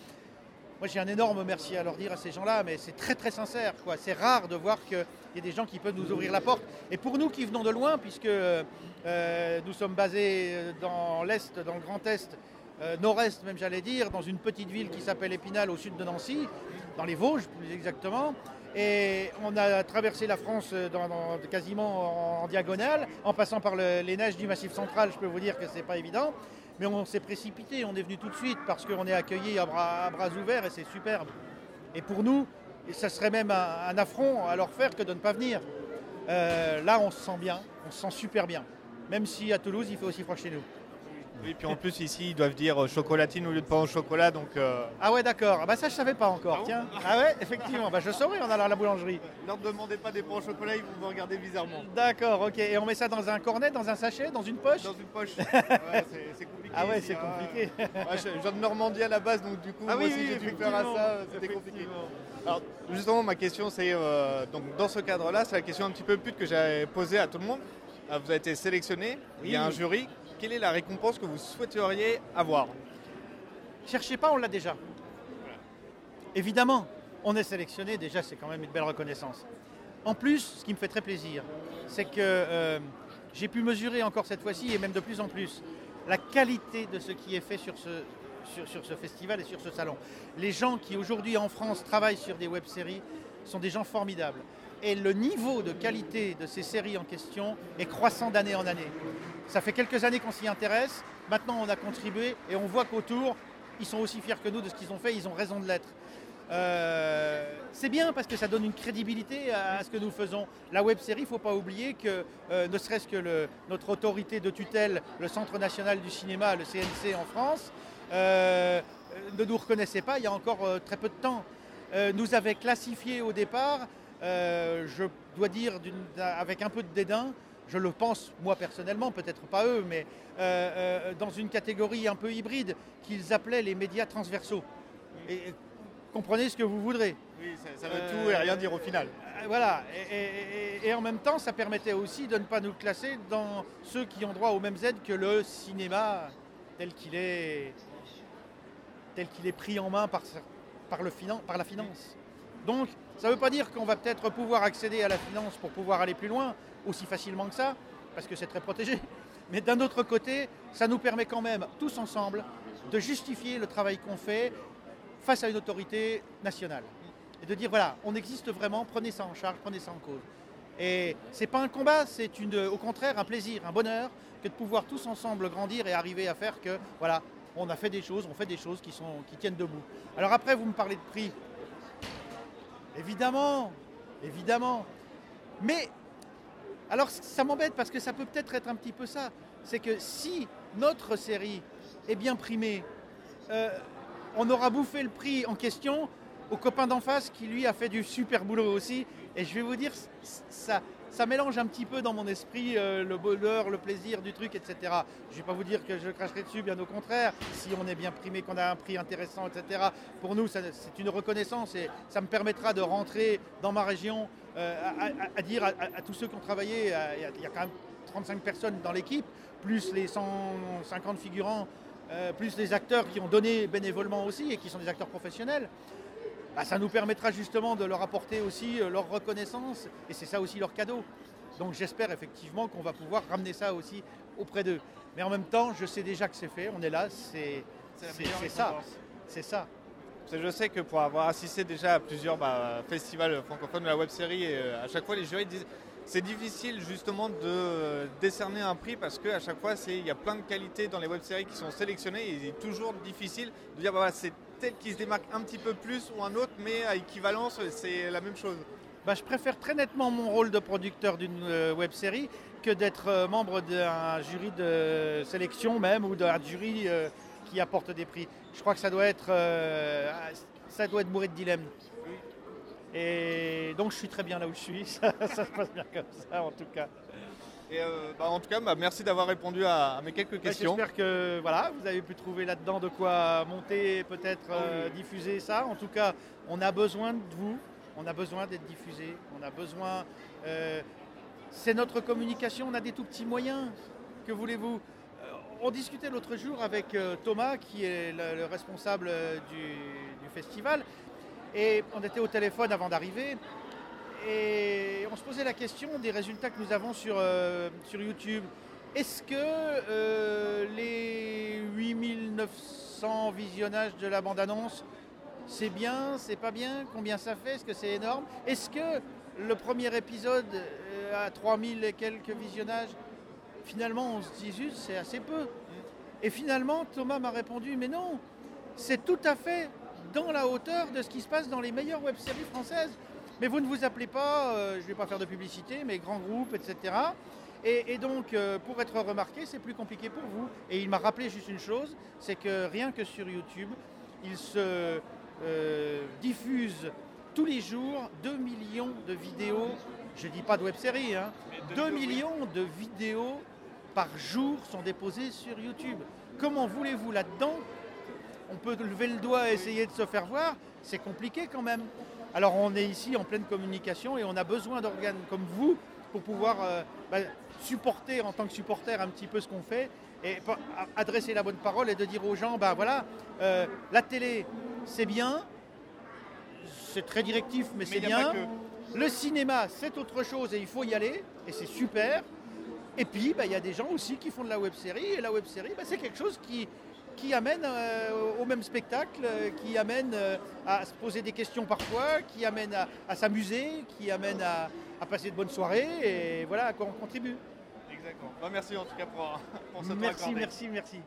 Moi, j'ai un énorme merci à leur dire à ces gens-là, mais c'est très très sincère. C'est rare de voir qu'il y a des gens qui peuvent nous ouvrir la porte. Et pour nous qui venons de loin, puisque euh, nous sommes basés dans l'Est, dans le Grand Est, euh, nord-est même j'allais dire, dans une petite ville qui s'appelle Épinal au sud de Nancy, dans les Vosges plus exactement. Et on a traversé la France euh, quasiment en, diagonale, en passant par le- les neiges du Massif central, je peux vous dire que c'est pas évident. Mais on s'est précipité, on est venu tout de suite parce qu'on est accueillis à bras, ouverts et c'est superbe. Et pour nous, ça serait même un, un affront à leur faire que de ne pas venir. Euh, là, on se sent bien, on se sent super bien. Même si à Toulouse, il fait aussi froid chez nous. Oui, puis en plus ici, ils doivent dire euh, chocolatine au lieu de pain au chocolat, donc... euh, Ah ouais, d'accord. Ah bah ça, je savais pas encore, tiens. Ah ouais, effectivement. Bah je saurais en allant à la boulangerie. Ne leur demandez pas des pains au chocolat, ils vont vous regarder bizarrement. D'accord, ok. Et on met ça dans un cornet, dans un sachet, dans une poche Dans une poche. Ouais, c'est- compliqué. Ah ouais, c'est hein. compliqué. Ouais, je je viens de Normandie à la base, donc du coup, Ah moi oui, aussi, oui, j'ai dû faire à ça, c'était compliqué. Alors, justement, ma question, c'est, euh, donc dans ce cadre-là, c'est la question un petit peu pute que j'avais posée à tout le monde. Euh, Vous avez été sélectionné, il y a un jury. Quelle est la récompense que vous souhaiteriez avoir? Cherchez pas, on l'a déjà. Évidemment, on est sélectionné, déjà c'est quand même une belle reconnaissance. En plus, ce qui me fait très plaisir, c'est que euh, j'ai pu mesurer encore cette fois-ci, et même de plus en plus, la qualité de ce qui est fait sur ce, sur, sur ce festival et sur ce salon. Les gens qui aujourd'hui en France travaillent sur des web-séries sont des gens formidables. Et le niveau de qualité de ces séries en question est croissant d'année en année. Ça fait quelques années qu'on s'y intéresse. Maintenant, on a contribué et on voit qu'autour, ils sont aussi fiers que nous de ce qu'ils ont fait. Ils ont raison de l'être. Euh, c'est bien parce que ça donne une crédibilité à, ce que nous faisons. La web série, il ne faut pas oublier que euh, ne serait-ce que notre autorité de tutelle, le Centre national du cinéma, le CNC en France, euh, ne nous reconnaissait pas il y a encore très peu de temps. Nous avait classifié au départ, je dois dire avec un peu de dédain, je le pense moi personnellement, peut-être pas eux, mais euh, euh, dans une catégorie un peu hybride qu'ils appelaient les médias transversaux. Et, et comprenez ce que vous voudrez. Oui, ça, ça veut tout et rien dire au final. Euh, Voilà, et, et- et- et en même temps, ça permettait aussi de ne pas nous classer dans ceux qui ont droit aux mêmes aides que le cinéma tel qu'il est, tel qu'il est pris en main par, par, le finan- par la finance. Donc, ça ne veut pas dire qu'on va peut-être pouvoir accéder à la finance pour pouvoir aller plus loin aussi facilement que ça, parce que c'est très protégé. Mais d'un autre côté, ça nous permet quand même, tous ensemble, de justifier le travail qu'on fait face à une autorité nationale. Et de dire, voilà, on existe vraiment, prenez ça en charge, prenez ça en cause. Et c'est pas un combat, c'est au contraire un plaisir, un bonheur que de pouvoir tous ensemble grandir et arriver à faire que, voilà, on a fait des choses, on fait des choses qui, sont, qui tiennent debout. Alors après, vous me parlez de prix. Évidemment, évidemment. Mais, alors ça m'embête parce que ça peut peut-être être un petit peu ça. C'est que si notre série est bien primée, euh, on aura bouffé le prix en question au copain d'en face qui lui a fait du super boulot aussi. Et je vais vous dire, ça, mélange un petit peu dans mon esprit euh, le bonheur, le plaisir du truc, etc. Je ne vais pas vous dire que je cracherai dessus, bien au contraire. Si on est bien primé, qu'on a un prix intéressant, etc. Pour nous, c'est une reconnaissance et ça me permettra de rentrer dans ma région à, à- dire à, tous ceux qui ont travaillé, il y, a- il y a quand même 35 personnes dans l'équipe, plus les 150 figurants, euh, plus les acteurs qui ont donné bénévolement aussi et qui sont des acteurs professionnels. Bah, ça nous permettra justement de leur apporter aussi euh, leur reconnaissance et c'est ça aussi leur cadeau. Donc j'espère effectivement qu'on va pouvoir ramener ça aussi auprès d'eux. Mais en même temps, je sais déjà que c'est fait, on est là, c'est ça. C'est ça. Je sais que pour avoir assisté déjà à plusieurs bah, festivals francophones de la web série, et, euh, à chaque fois les jurys disent c'est difficile justement de décerner un prix parce qu'à chaque fois il y a plein de qualités dans les web séries qui sont sélectionnées et il est toujours difficile de dire bah, c'est tel qui se démarque un petit peu plus ou un autre mais à équivalence c'est la même chose. Bah, je préfère très nettement mon rôle de producteur d'une euh, web série que d'être euh, membre d'un jury de sélection même ou d'un jury euh, qui apporte des prix. Je crois que ça doit être, euh, ça doit être bourré de dilemmes. Et donc je suis très bien là où je suis, ça, ça se passe bien comme ça en tout cas. Et euh, bah, en tout cas bah, merci d'avoir répondu à, à mes quelques Bah, questions. J'espère que voilà, vous avez pu trouver là-dedans de quoi monter, peut-être Ah euh, diffuser ça. En tout cas, on a besoin de vous, on a besoin d'être diffusé, on a besoin. euh, c'est notre communication, on a des tout petits moyens. Que voulez-vous? On discutait l'autre jour avec euh, Thomas, qui est le, le responsable euh, du, festival, et on était au téléphone avant d'arriver. Et on se posait la question des résultats que nous avons sur, euh, YouTube. Est-ce que les 8900 visionnages de la bande-annonce, c'est bien, c'est pas bien? Combien ça fait? Est-ce que c'est énorme? Est-ce que le premier épisode euh, a 3000 et quelques visionnages? Finalement, on se dit zut, c'est assez peu. Et finalement, Thomas m'a répondu, mais non, c'est tout à fait dans la hauteur de ce qui se passe dans les meilleures web-séries françaises. Mais vous ne vous appelez pas, euh, je ne vais pas faire de publicité, mais grands groupes, etc. Et, et donc, euh, pour être remarqué, c'est plus compliqué pour vous. Et il m'a rappelé juste une chose, c'est que rien que sur YouTube, il se euh, diffuse tous les jours 2 millions de vidéos, je ne dis pas de web-série, hein, 2 millions de vidéos par jour sont déposées sur YouTube. Comment voulez-vous là-dedans? On peut lever le doigt et essayer de se faire voir, c'est compliqué quand même. Alors on est ici en pleine communication et on a besoin d'organes comme vous pour pouvoir euh, bah, supporter en tant que supporter un petit peu ce qu'on fait et adresser la bonne parole et de dire aux gens, ben voilà, euh, la télé c'est bien, c'est très directif mais, c'est bien. Le cinéma c'est autre chose et il faut y aller et c'est super. Et puis, bah, il y a des gens aussi qui font de la web série. Et la web série, bah, c'est quelque chose qui, qui amène euh, au même spectacle, euh, qui amène euh, à se poser des questions parfois, qui amène à, à s'amuser, qui amène à, à passer de bonnes soirées. Et voilà à quoi on contribue. D'accord. Bah, merci en tout cas pour, pour ce Merci, merci, merci.